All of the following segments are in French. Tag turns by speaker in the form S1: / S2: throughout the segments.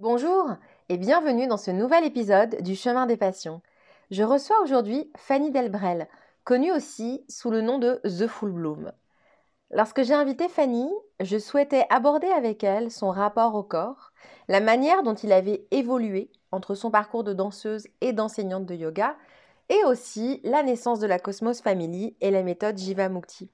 S1: Bonjour et bienvenue dans ce nouvel épisode du Chemin des Passions. Je reçois aujourd'hui Fanny Delbrel, connue aussi sous le nom de The Full Bloom. Lorsque j'ai invité Fanny, je souhaitais aborder avec elle son rapport au corps, la manière dont il avait évolué entre son parcours de danseuse et d'enseignante de yoga, et aussi la naissance de la Cosmos Family et la méthode Jiva Mukti.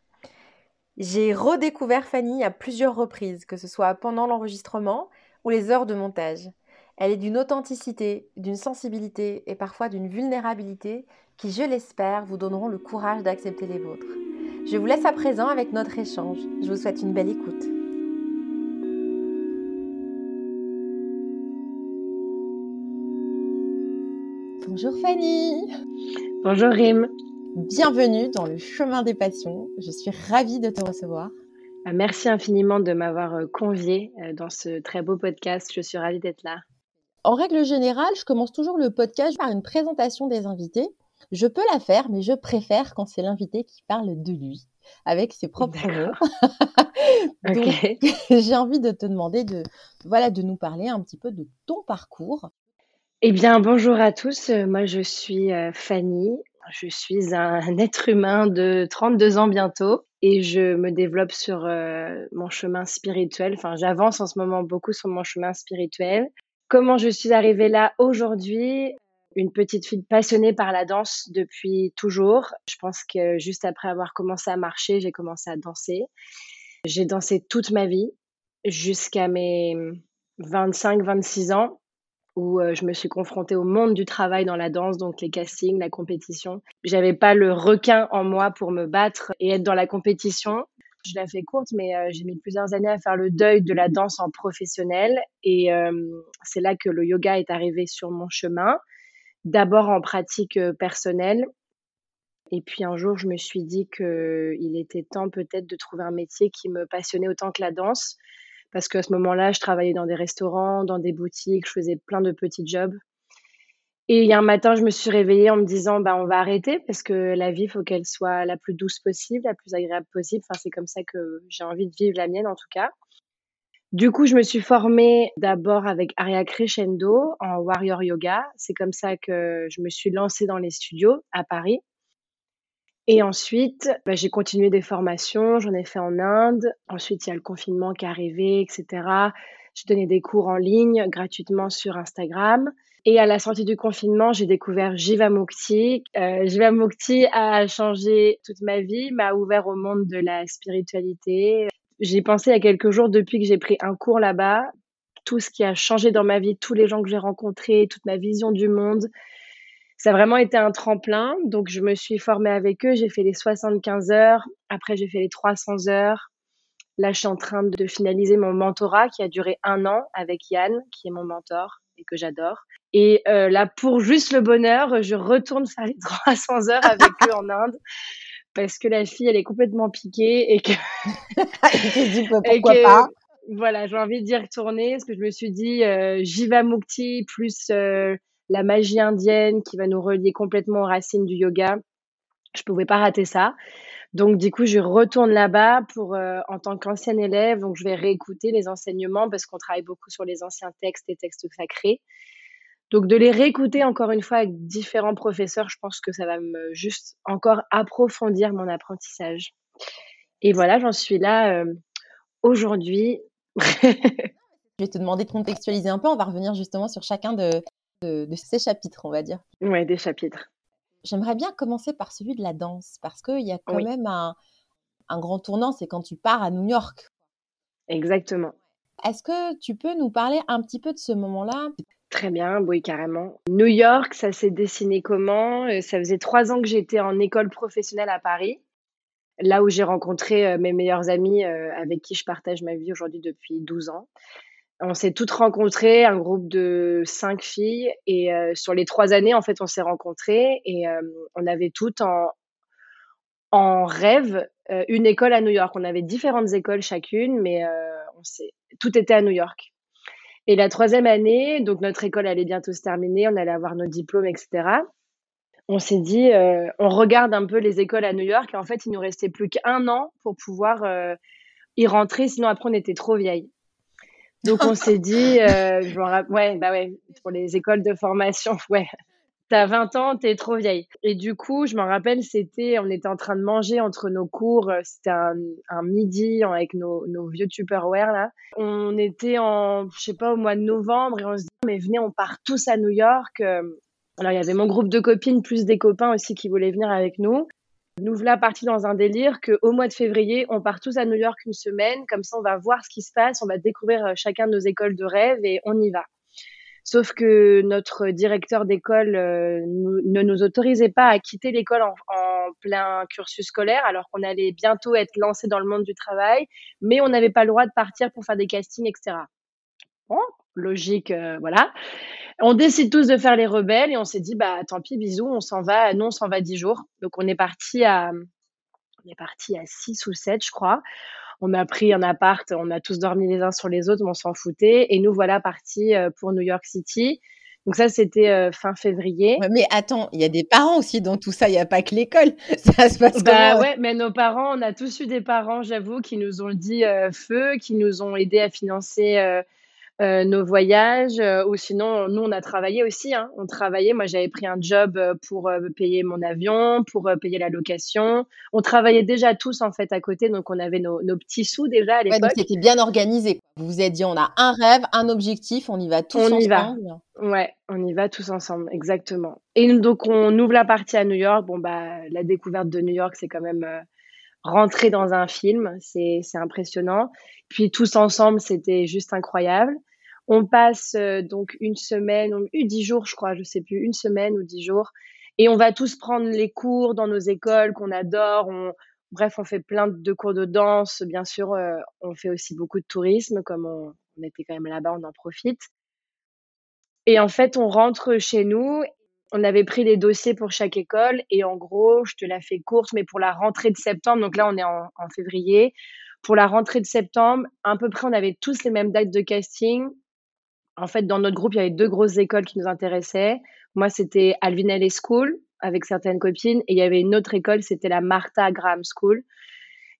S1: J'ai redécouvert Fanny à plusieurs reprises, que ce soit pendant l'enregistrement ou les heures de montage. Elle est d'une authenticité, d'une sensibilité et parfois d'une vulnérabilité qui, je l'espère, vous donneront le courage d'accepter les vôtres. Je vous laisse à présent avec notre échange. Je vous souhaite une belle écoute. Bonjour Fanny.
S2: Bonjour Rim.
S1: Bienvenue dans le chemin des passions. Je suis ravie de te recevoir.
S2: Ah, merci infiniment de m'avoir euh, conviée euh, dans ce très beau podcast. Je suis ravie d'être là.
S1: En règle générale, je commence toujours le podcast par une présentation des invités. Je peux la faire, mais je préfère quand c'est l'invité qui parle de lui, avec ses propres mots. Donc, j'ai envie de te demander de, voilà, de nous parler un petit peu de ton parcours.
S2: Eh bien, bonjour à tous. Euh, moi, je suis Fanny. Je suis un être humain de 32 ans bientôt et je me développe sur mon chemin spirituel. Enfin, j'avance en ce moment beaucoup sur mon chemin spirituel. Comment je suis arrivée là aujourd'hui? Une petite fille passionnée par la danse depuis toujours. Je pense que juste après avoir commencé à marcher, j'ai commencé à danser. J'ai dansé toute ma vie jusqu'à mes 25-26 ans où je me suis confrontée au monde du travail dans la danse, donc les castings, la compétition. J'avais pas le requin en moi pour me battre et être dans la compétition. Je la fais courte, mais euh, j'ai mis plusieurs années à faire le deuil de la danse en professionnel. Et euh, c'est là que le yoga est arrivé sur mon chemin. D'abord en pratique euh, personnelle. Et puis un jour, je me suis dit qu'il était temps peut-être de trouver un métier qui me passionnait autant que la danse. Parce qu'à ce moment-là, je travaillais dans des restaurants, dans des boutiques, je faisais plein de petits jobs. Et il y a un matin, je me suis réveillée en me disant, bah, on va arrêter parce que la vie, il faut qu'elle soit la plus douce possible, la plus agréable possible. Enfin, c'est comme ça que j'ai envie de vivre la mienne, en tout cas. Du coup, je me suis formée d'abord avec Aria Crescendo en Warrior Yoga. C'est comme ça que je me suis lancée dans les studios à Paris. Et ensuite, bah, j'ai continué des formations, j'en ai fait en Inde. Ensuite, il y a le confinement qui est arrivé, etc. J'ai donné des cours en ligne gratuitement sur Instagram. Et à la sortie du confinement, j'ai découvert Jiva Mukti. Euh, Jiva Mukti a changé toute ma vie, m'a ouvert au monde de la spiritualité. J'ai pensé il y a quelques jours, depuis que j'ai pris un cours là-bas, tout ce qui a changé dans ma vie, tous les gens que j'ai rencontrés, toute ma vision du monde. Ça a vraiment été un tremplin. Donc, je me suis formée avec eux. J'ai fait les 75 heures. Après, j'ai fait les 300 heures. Là, je suis en train de finaliser mon mentorat qui a duré un an avec Yann, qui est mon mentor et que j'adore. Et euh, là, pour juste le bonheur, je retourne faire les 300 heures avec eux en Inde parce que la fille, elle est complètement piquée et que.
S1: pourquoi pas?
S2: Voilà, j'ai envie d'y retourner parce que je me suis dit, euh, Jiva Mukti plus euh, la magie indienne qui va nous relier complètement aux racines du yoga. Je pouvais pas rater ça. Donc du coup, je retourne là-bas pour euh, en tant qu'ancienne élève. Donc je vais réécouter les enseignements parce qu'on travaille beaucoup sur les anciens textes et textes sacrés. Donc de les réécouter encore une fois avec différents professeurs, je pense que ça va me juste encore approfondir mon apprentissage. Et voilà, j'en suis là euh, aujourd'hui.
S1: je vais te demander de contextualiser un peu. On va revenir justement sur chacun de, de, ces chapitres, on va dire.
S2: Ouais, des chapitres.
S1: J'aimerais bien commencer par celui de la danse, parce qu'il y a quand même un, un grand tournant, c'est quand tu pars à New York.
S2: Exactement.
S1: Est-ce que tu peux nous parler un petit peu de ce moment-là?
S2: Très bien, oui, carrément. New York, ça s'est dessiné comment? Euh, Ça faisait trois ans que j'étais en école professionnelle à Paris, là où j'ai rencontré euh, mes meilleurs amis euh, avec qui je partage ma vie aujourd'hui depuis 12 ans. On s'est toutes rencontrées, un groupe de cinq filles, et sur les trois années, en fait, on s'est rencontrées et on avait toutes en, rêve une école à New York. On avait différentes écoles chacune, mais on tout était à New York. Et la troisième année, donc notre école allait bientôt se terminer, on allait avoir nos diplômes, etc. On s'est dit, euh, on regarde un peu les écoles à New York, et en fait, il nous restait plus qu'un an pour pouvoir euh, y rentrer, sinon après, on était trop vieille. Donc on s'est dit, euh, ouais, bah ouais, pour les écoles de formation, ouais, t'as 20 ans, t'es trop vieille. Et du coup, je m'en rappelle, c'était, on était en train de manger entre nos cours, euh, c'était un, midi avec nos, nos vieux Tupperware là. On était en, je sais pas, au mois de novembre et on se dit, mais venez, on part tous à New York. Euh. Alors il y avait mon groupe de copines plus des copains aussi qui voulaient venir avec nous. Nous voilà partis dans un délire qu'au mois de février, on part tous à New York une semaine, comme ça on va voir ce qui se passe, on va découvrir euh, chacun de nos écoles de rêve et on y va. Sauf que notre directeur d'école euh, ne nous autorisait pas à quitter l'école en, plein cursus scolaire, alors qu'on allait bientôt être lancé dans le monde du travail, mais on n'avait pas le droit de partir pour faire des castings, etc. Bon, logique, euh, voilà. On décide tous de faire les rebelles et on s'est dit, bah tant pis, bisous, on s'en va. Non, on s'en va dix jours. Donc on est parti à, on est parti à six ou sept, je crois. On a pris un appart, on a tous dormi les uns sur les autres, mais on s'en foutait. Et nous voilà partis euh, pour New York City. Donc ça, c'était euh, fin février.
S1: mais attends, il y a des parents aussi dans tout ça. Il n'y a pas que l'école. Ça se passe
S2: bah, ouais, mais nos parents, on a tous eu des parents, j'avoue, qui nous ont dit feu, qui nous ont aidés à financer euh, nos voyages, euh, ou sinon, nous, on a travaillé aussi. Hein. On travaillait. Moi, j'avais pris un job euh, pour payer mon avion, pour payer la location. On travaillait déjà tous, en fait, à côté. Donc, on avait nos, petits sous déjà à l'époque.
S1: Ouais, c'était bien organisé. Vous vous êtes dit, on a un rêve, un objectif, on y va tous on
S2: ensemble. Y va. Ouais, on y va tous ensemble, exactement. Et donc, on ouvre la partie à New York. Bon, bah, la découverte de New York, c'est quand même rentrer dans un film. C'est impressionnant. Puis, tous ensemble, c'était juste incroyable. On passe euh, donc une semaine, dix jours, je crois, je sais plus, une semaine ou dix jours. Et on va tous prendre les cours dans nos écoles qu'on adore. bref, on fait plein de cours de danse. Bien sûr, euh, on fait aussi beaucoup de tourisme. Comme on, était quand même là-bas, on en profite. Et en fait, on rentre chez nous. On avait pris les dossiers pour chaque école. Et en gros, je te la fais courte, mais pour la rentrée de septembre, donc là, on est en février. Pour la rentrée de septembre, à peu près, on avait tous les mêmes dates de casting en fait, dans notre groupe, il y avait deux grosses écoles qui nous intéressaient. Moi, c'était Alvin School avec certaines copines et il y avait une autre école, c'était la Martha Graham School.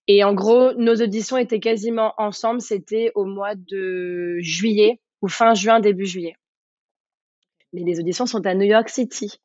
S2: Et en gros, nos auditions étaient quasiment ensemble. C'était au mois de juillet ou fin juin, début juillet. Mais les auditions sont à New York City.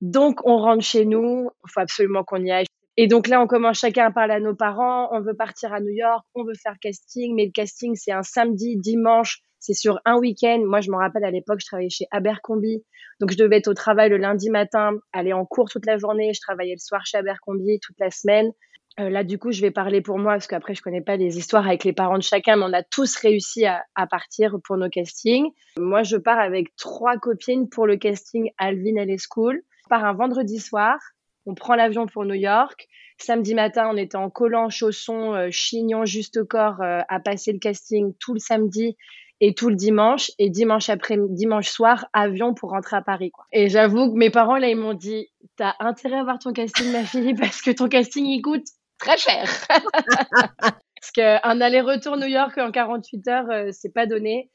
S2: Donc, on rentre chez nous. Il faut absolument qu'on y aille. Et donc là, on commence chacun à parler à nos parents. On veut partir à New York, on veut faire casting, mais le casting, c'est un samedi, dimanche. C'est sur un week-end. Moi, je me rappelle à l'époque, je travaillais chez Abercrombie. Donc, je devais être au travail le lundi matin, aller en cours toute la journée. Je travaillais le soir chez Abercrombie toute la semaine. Euh, là, du coup, je vais parler pour moi parce qu'après, je connais pas les histoires avec les parents de chacun, mais on a tous réussi à, partir pour nos castings. Moi, je pars avec trois copines pour le casting Alvin Alley School. Je pars un vendredi soir. On prend l'avion pour New York. Samedi matin, on était en collant, chaussons, euh, chignon, juste corps euh, à passer le casting tout le samedi et tout le dimanche et dimanche après dimanche soir avion pour rentrer à Paris. Et j'avoue que mes parents là ils m'ont dit t'as intérêt à voir ton casting ma fille parce que ton casting il coûte très cher. parce qu'un aller-retour New York en 48 heures euh, c'est pas donné.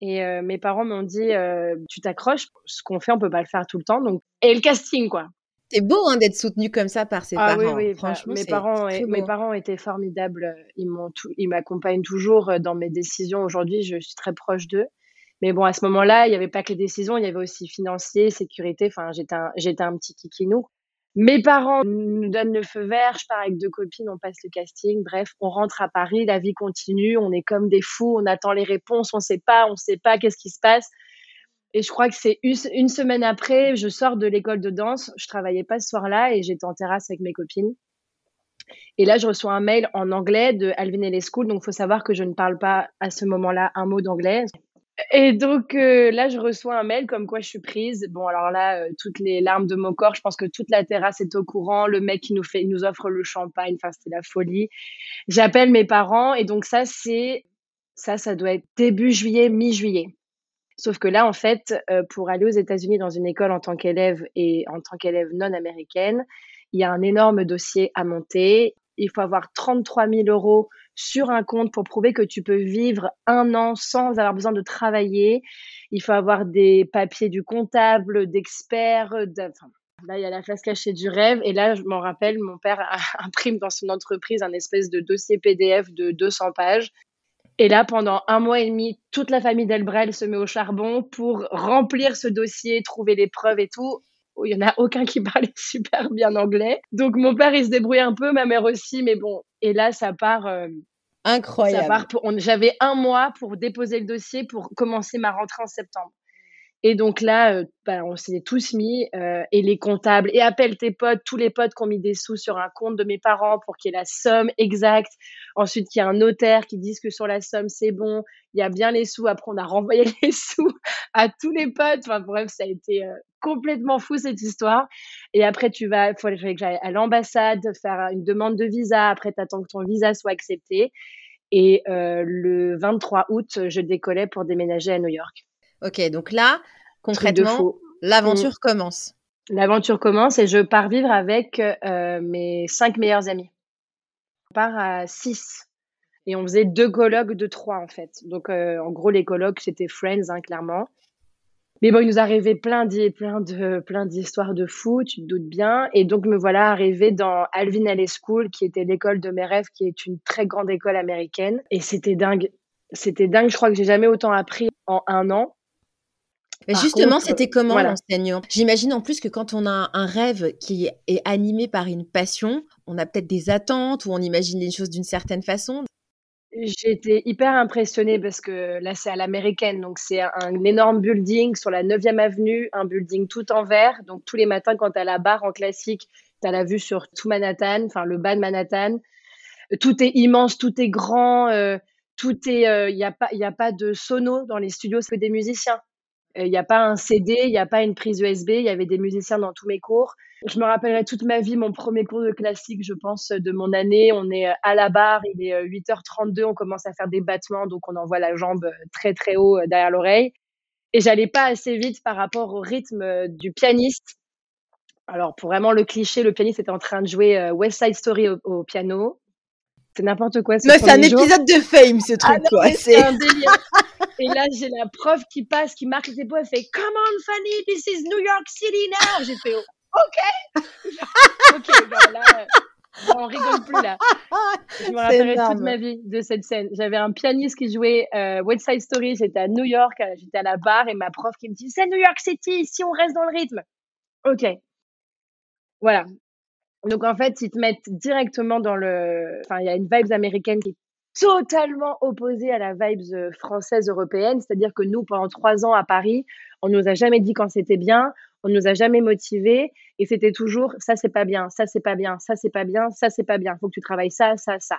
S2: Et euh, mes parents m'ont dit tu t'accroches, ce qu'on fait on peut pas le faire tout le temps donc et le casting quoi.
S1: C'est beau hein, d'être soutenu comme ça par ses ah,
S2: parents. Oui, oui, franchement, mes parents, mes parents étaient formidables. Ils m'accompagnent toujours euh, dans mes décisions. Aujourd'hui, je suis très proche d'eux. Mais bon, à ce moment-là, il n'y avait pas que les décisions, il y avait aussi financier, sécurité. Enfin, j'étais un, j'étais un petit kikinou. Mes parents nous donnent le feu vert. Je pars avec deux copines, on passe le casting. Bref, on rentre à Paris, la vie continue. On est comme des fous, on attend les réponses, on sait pas, on sait pas qu'est-ce qui se passe. Et je crois que c'est une semaine après, je sors de l'école de danse. Je travaillais pas ce soir-là et j'étais en terrasse avec mes copines. Et là, je reçois un mail en anglais de Alvin Ellis School. Donc, il faut savoir que je ne parle pas à ce moment-là un mot d'anglais. Et donc euh, là, je reçois un mail comme quoi je suis prise. Bon, alors là, euh, toutes les larmes de mon corps. Je pense que toute la terrasse est au courant. Le mec qui nous fait, nous offre le champagne. Enfin, c'était la folie. J'appelle mes parents et donc ça, c'est ça, ça doit être début juillet, mi-juillet. Sauf que là, en fait, euh, pour aller aux États-Unis dans une école en tant qu'élève et en tant qu'élève non américaine, il y a un énorme dossier à monter. Il faut avoir 33 000 euros sur un compte pour prouver que tu peux vivre un an sans avoir besoin de travailler. Il faut avoir des papiers du comptable, d'experts. là, il y a la face cachée du rêve. Et là, je m'en rappelle, mon père imprime dans son entreprise un espèce de dossier PDF de 200 pages Et là, pendant un mois et demi, toute la famille Delbrel se met au charbon pour remplir ce dossier, trouver les preuves et tout. Il y en a aucun qui parlait super bien anglais. Donc mon père, il se débrouille un peu, ma mère aussi, mais bon. Et là, ça part. Euh,
S1: Incroyable.
S2: J'avais un mois pour déposer le dossier pour commencer ma rentrée en septembre. Et donc là, euh, bah, on s'est tous mis, euh, et les comptables, et appelle tes potes, tous les potes qui ont mis des sous sur un compte de mes parents pour qu'il y ait la somme exacte. Ensuite, qu'il y a un notaire qui dise que sur la somme, c'est bon, il y a bien les sous. Après, on a renvoyé les sous à tous les potes. Enfin bref, ça a été euh, complètement fou cette histoire. Et après, tu vas, il faut que j'aille à l'ambassade faire une demande de visa. Après, tu attends que ton visa soit accepté. Et le 23 août, je décollais pour déménager à New York.
S1: Ok, donc là, concrètement, l'aventure mm. commence.
S2: L'aventure commence et je pars vivre avec euh, mes cinq meilleurs amis. On part à six et on faisait deux colloques de trois en fait. Donc euh, en gros, les colloques, c'était Friends, hein, clairement. Mais bon, il nous arrivait plein plein de plein d'histoires de fou, tu te doutes bien. Et donc me voilà arrivée dans Alvin Alley School, qui était l'école de mes rêves, qui est une très grande école américaine. Et c'était dingue. C'était dingue. Je crois que j'ai jamais autant appris en un an.
S1: Mais justement, c'était comment l'enseignant? J'imagine en plus que quand on a un rêve qui est animé par une passion, on a peut-être des attentes ou on imagine les choses d'une certaine façon.
S2: J'étais hyper impressionnée parce que là, c'est à l'américaine. Donc, c'est un, énorme building sur la 9e avenue, un building tout en verre. Donc, tous les matins, quand tu as la barre en classique, tu as la vue sur tout Manhattan, enfin, le bas de Manhattan. Tout est immense, tout est grand, euh, tout est. Il euh, n'y a, pas, a pas de sono dans les studios, c'est des musiciens. Il n'y a pas un CD, il n'y a pas une prise USB, il y avait des musiciens dans tous mes cours. Je me rappellerai toute ma vie mon premier cours de classique, je pense, de mon année. On est à la barre, il est 8h32, on commence à faire des battements, donc on envoie la jambe très très haut derrière l'oreille. Et j'allais pas assez vite par rapport au rythme du pianiste. Alors pour vraiment le cliché, le pianiste était en train de jouer West Side Story au, piano. C'est n'importe quoi.
S1: C'est un épisode de Fame, ce truc.
S2: Ah c'est un délire. Et là, j'ai la prof qui passe, qui marque les épaules, elle fait Come on, Fanny, this is New York City now. J'ai fait OK. OK, bon, là, on rigole plus là. Je me rappellerai toute ma vie de cette scène. J'avais un pianiste qui jouait euh, West Side Story, j'étais à New York, euh, j'étais à la barre et ma prof qui me dit C'est New York City, si on reste dans le rythme. OK. Voilà. Donc en fait, ils te mettent directement dans le. Enfin, il y a une vibe américaine qui est totalement opposé à la vibes euh, française européenne. C'est-à-dire que nous, pendant trois ans à Paris, on nous a jamais dit quand c'était bien, on nous a jamais motivés et c'était toujours ça c'est pas bien, ça c'est pas bien, ça c'est pas bien, ça c'est pas bien. Faut que tu travailles ça, ça, ça.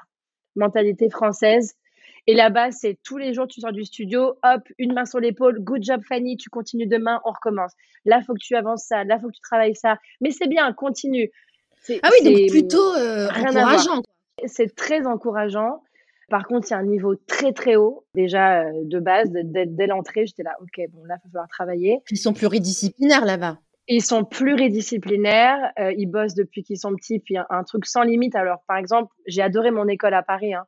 S2: Mentalité française. Et là-bas, c'est tous les jours, tu sors du studio, hop, une main sur l'épaule, good job Fanny, tu continues demain, on recommence. Là, faut que tu avances ça, là, faut que tu travailles ça. Mais c'est bien, continue.
S1: Ah oui, donc plutôt euh, encourageant.
S2: C'est très encourageant. Par contre, il y a un niveau très très haut déjà euh, de base. Dès, l'entrée, j'étais là, ok, bon là, il va falloir travailler.
S1: Ils sont pluridisciplinaires là-bas.
S2: Ils sont pluridisciplinaires. Euh, ils bossent depuis qu'ils sont petits. Puis un, truc sans limite. Alors, par exemple, j'ai adoré mon école à Paris. Hein.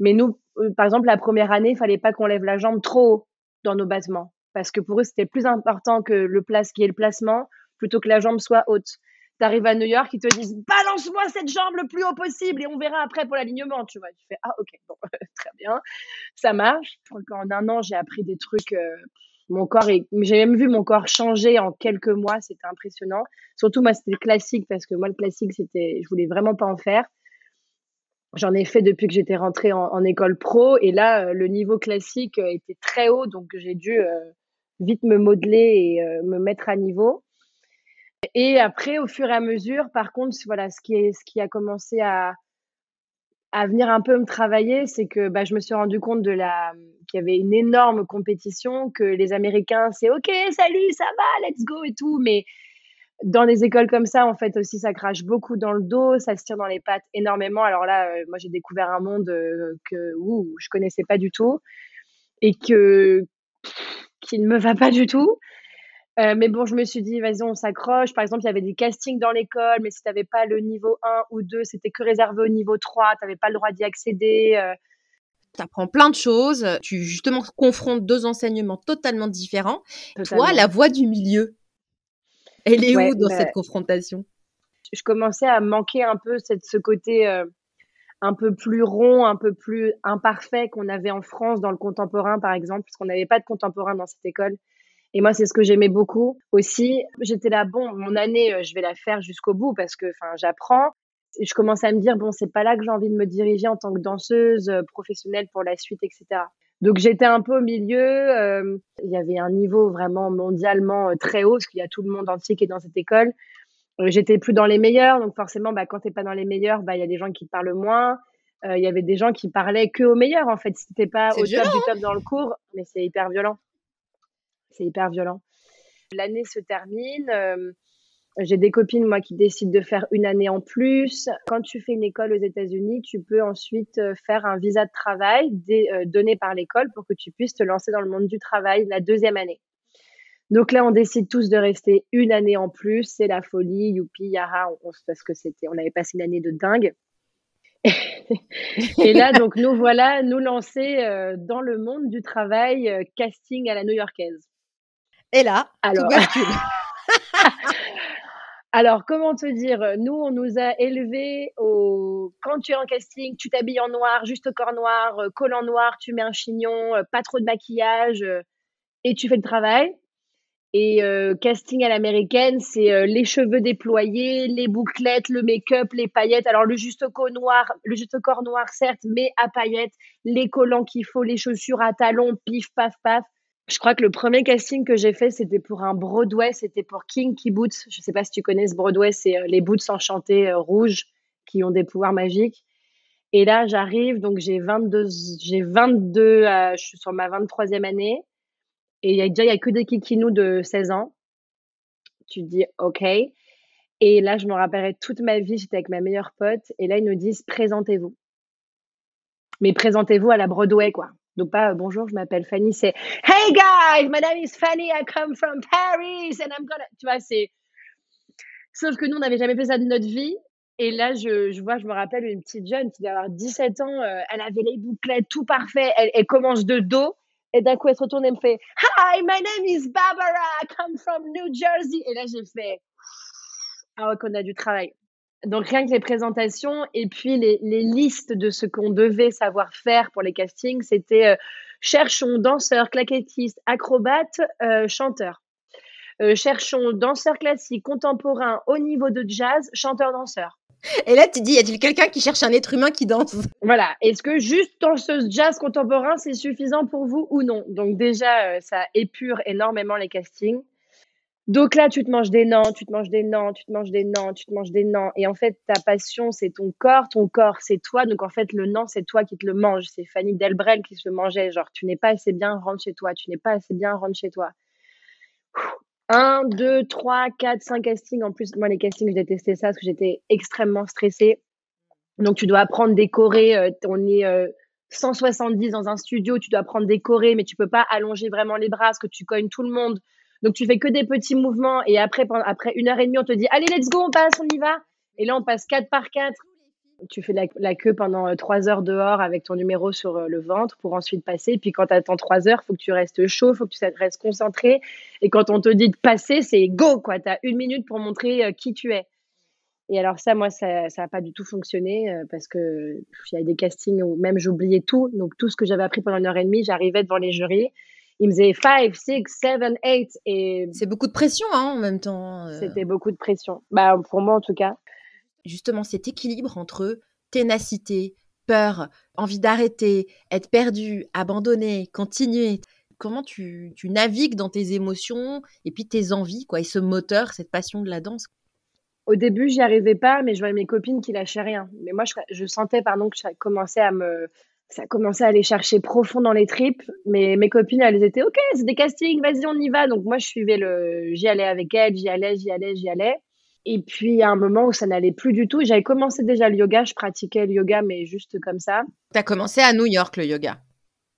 S2: mais nous, par exemple, la première année, il fallait pas qu'on lève la jambe trop haut dans nos battements. Parce que pour eux, c'était plus important que le place qui est le placement plutôt que la jambe soit haute tu arrives à New York, ils te disent balance-moi cette jambe le plus haut possible et on verra après pour l'alignement, tu vois. Tu fais ah ok, bon, très bien, ça marche. En un an, j'ai appris des trucs. Euh, mon corps est, j'ai même vu mon corps changer en quelques mois, c'était impressionnant. Surtout moi, c'était classique parce que moi le classique, c'était, je voulais vraiment pas en faire. J'en ai fait depuis que j'étais rentrée en, école pro et là, euh, le niveau classique euh, était très haut, donc j'ai dû vite me modeler et me mettre à niveau. Et après, au fur et à mesure, par contre, voilà, ce qui, a commencé à, à venir un peu me travailler, c'est que bah, je me suis rendu compte de la qu'il y avait une énorme compétition, que les Américains, c'est OK, salut, ça va, let's go et tout, mais dans des écoles comme ça, en fait, aussi, ça crache beaucoup dans le dos, ça se tire dans les pattes énormément. Alors là, euh, moi, j'ai découvert un monde euh, que ouh, je connaissais pas du tout et que qui ne me va pas du tout. Euh, mais bon, je me suis dit, vas-y, on s'accroche. Par exemple, il y avait des castings dans l'école, mais si tu n'avais pas le niveau 1 ou 2, c'était que réservé au niveau 3, tu n'avais pas le droit d'y accéder. Euh.
S1: Tu apprends plein de choses, tu justement confrontes deux enseignements totalement différents. Toi, la voix du milieu, elle est où dans bah cette confrontation?
S2: Je commençais à manquer un peu cette, ce côté euh, un peu plus rond, un peu plus imparfait qu'on avait en France dans le contemporain, par exemple, parce qu'on n'avait pas de contemporain dans cette école. Et moi, c'est ce que j'aimais beaucoup aussi. J'étais là, bon, mon année, euh, je vais la faire jusqu'au bout parce que, enfin, j'apprends. Et je commençais à me dire, bon, c'est pas là que j'ai envie de me diriger en tant que danseuse euh, professionnelle pour la suite, etc. Donc j'étais un peu au milieu. Euh, il y avait un niveau vraiment mondialement très haut parce qu'il y a tout le monde entier qui est dans cette école. J'étais plus dans les meilleurs, donc forcément, bah, quand t'es pas dans les meilleurs, bah, il y a des gens qui te parlent moins. Il y avait des gens qui parlaient que aux meilleurs, en fait. Si t'étais pas au top du
S1: hein.
S2: top dans le cours, mais c'est hyper violent. C'est hyper violent. L'année se termine. Euh, j'ai des copines, moi, qui décident de faire une année en plus. Quand tu fais une école aux États-Unis, tu peux ensuite euh, faire un visa de travail euh, donné par l'école pour que tu puisses te lancer dans le monde du travail la deuxième année. Donc là, on décide tous de rester une année en plus. C'est la folie, youpi, yara, on, parce que c'était, on avait passé une année de dingue. et là, donc, nous voilà, nous lancer dans le monde du travail, casting à la new-yorkaise.
S1: Et là,
S2: alors, alors comment te dire Nous, on nous a élevés au quand tu es en casting, tu t'habilles en noir, juste corps noir, euh, collant noir, tu mets un chignon, euh, pas trop de maquillage euh, et tu fais le travail. Et casting à l'américaine, c'est les cheveux déployés, les bouclettes, le make-up, les paillettes. Alors le juste corps noir, le juste corps noir certes, mais à paillettes, les collants qu'il faut, les chaussures à talons, pif paf paf. Je crois que le premier casting que j'ai fait, c'était pour un Broadway, c'était pour Kinky Boots. Je ne sais pas si tu connais ce Broadway, c'est euh, les boots enchantés euh, rouges qui ont des pouvoirs magiques. Et là, j'arrive, donc j'ai 22, j'ai 22, euh, je suis sur ma 23e année. Et y a déjà, il y a que des kikinous de 16 ans. Tu te dis, OK. Et là, je me rappellerai toute ma vie, j'étais avec ma meilleure pote. Et là, ils nous disent, présentez-vous. Mais présentez-vous à la Broadway, quoi. Donc pas euh, bonjour, je m'appelle Fanny, c'est Hey guys, my name is Fanny, I come from Paris and I'm gonna. Tu vois, c'est. Sauf que nous, on n'avait jamais fait ça de notre vie. Et là, je, je vois, je me rappelle une petite jeune qui doit avoir 17 ans, euh, elle avait les bouclettes tout parfait, elle, elle commence de dos. Et d'un coup, elle se retourne et me fait Hi, my name is Barbara, I come from New Jersey. Et là, j'ai fait Ah ouais, qu'on a du travail. Donc rien que les présentations et puis les, listes de ce qu'on devait savoir faire pour les castings, c'était euh, cherchons danseurs, claquettistes, acrobates, euh, chanteurs. Euh, cherchons danseurs classiques, contemporains, au niveau de jazz, chanteurs-danseurs.
S1: Et là, tu dis, y a-t-il quelqu'un qui cherche un être humain qui danse?
S2: Voilà. Est-ce que juste danseuse jazz contemporain, c'est suffisant pour vous ou non? Donc déjà, ça épure énormément les castings. Donc là, tu te manges des noms, tu te manges des noms, tu te manges des noms, tu te manges des noms. Et en fait, ta passion, c'est ton corps, ton corps, c'est toi. Donc en fait, le nom, c'est toi qui te le manges. C'est Fanny Delbrel qui se mangeait. Genre, tu n'es pas assez bien, rentre chez toi. Tu n'es pas assez bien, rentre chez toi. Un, deux, trois, quatre, cinq castings. En plus, moi, les castings, je détestais ça parce que j'étais extrêmement stressée. Donc, tu dois apprendre des chorés. Euh, on est 170 euh, dans un studio. Tu dois apprendre des chorés, mais tu peux pas allonger vraiment les bras parce que tu cognes tout le monde. Donc tu fais que des petits mouvements et après, après une heure et demie, on te dit allez, let's go, on passe, on y va. Et là, on passe quatre par quatre. Tu fais la, queue pendant euh, trois heures dehors avec ton numéro sur euh, le ventre pour ensuite passer. Puis quand tu attends trois heures, il faut que tu restes chaud, il faut que tu restes concentré. Et quand on te dit de passer, c'est go, quoi. Tu as une minute pour montrer euh, qui tu es. Et alors ça, moi, ça n'a pas du tout fonctionné parce que il y a des castings où même j'oubliais tout. Donc tout ce que j'avais appris pendant une heure et demie, j'arrivais devant les jurys il me faisait 5, 6, 7, 8 et
S1: c'est beaucoup de pression hein, en même temps.
S2: Euh. C'était beaucoup de pression. Bah pour moi en tout cas.
S1: Justement cet équilibre entre ténacité, peur, envie d'arrêter, être perdu, abandonner, continuer. Comment tu, tu, navigues dans tes émotions et puis tes envies quoi et ce moteur, cette passion de la danse?
S2: Au début, j'y arrivais pas, mais je voyais mes copines qui lâchaient rien. Mais moi, je, je sentais pardon que ça commençait à me ça commençait à aller chercher profond dans les tripes. Mais mes copines, elles étaient OK, c'est des castings, vas-y, on y va. Donc moi, je suivais le. J'y allais avec elles, j'y allais, j'y allais, j'y allais. Et puis, a un moment où ça n'allait plus du tout. J'avais commencé déjà le yoga, je pratiquais le yoga, mais juste comme ça.
S1: Tu as commencé à New York, le yoga?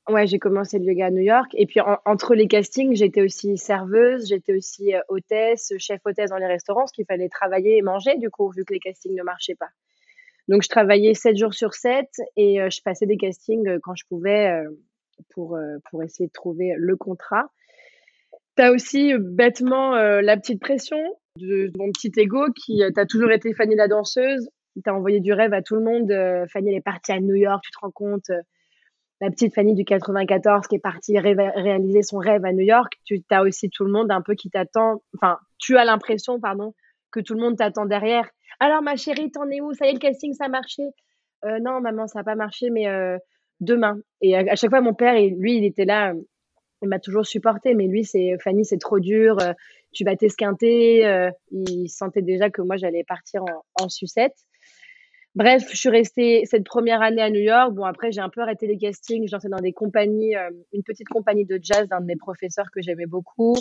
S2: Ouais, j'ai commencé le yoga à New York. Et puis, entre les castings, j'étais aussi serveuse, j'étais aussi euh, hôtesse, chef hôtesse dans les restaurants, parce qu'il fallait travailler et manger, du coup, vu que les castings ne marchaient pas. Donc, je travaillais 7 jours sur 7 et euh, je passais des castings euh, quand je pouvais euh, pour, pour essayer de trouver le contrat. Tu as aussi bêtement la petite pression de mon petit ego qui t'a toujours été Fanny la danseuse. tu as envoyé du rêve à tout le monde. Fanny, elle est partie à New York, tu te rends compte la petite Fanny du 94 qui est partie réaliser son rêve à New York, tu aussi tout le monde un peu qui t'attend, enfin, tu as l'impression, pardon, que tout le monde t'attend derrière. Alors, ma chérie, t'en es où? Ça y est, le casting, ça a marché euh, Non, maman, ça n'a pas marché, mais euh, demain. Et à, chaque fois, mon père, lui, il était là, il m'a toujours supporté, mais lui, c'est Fanny, c'est trop dur, euh, tu vas t'esquinter. il sentait déjà que moi, j'allais partir en, en sucette. Bref, je suis restée cette première année à New York. Bon, après, j'ai un peu arrêté les castings. J'étais dans des compagnies, une petite compagnie de jazz d'un de mes professeurs que j'aimais beaucoup.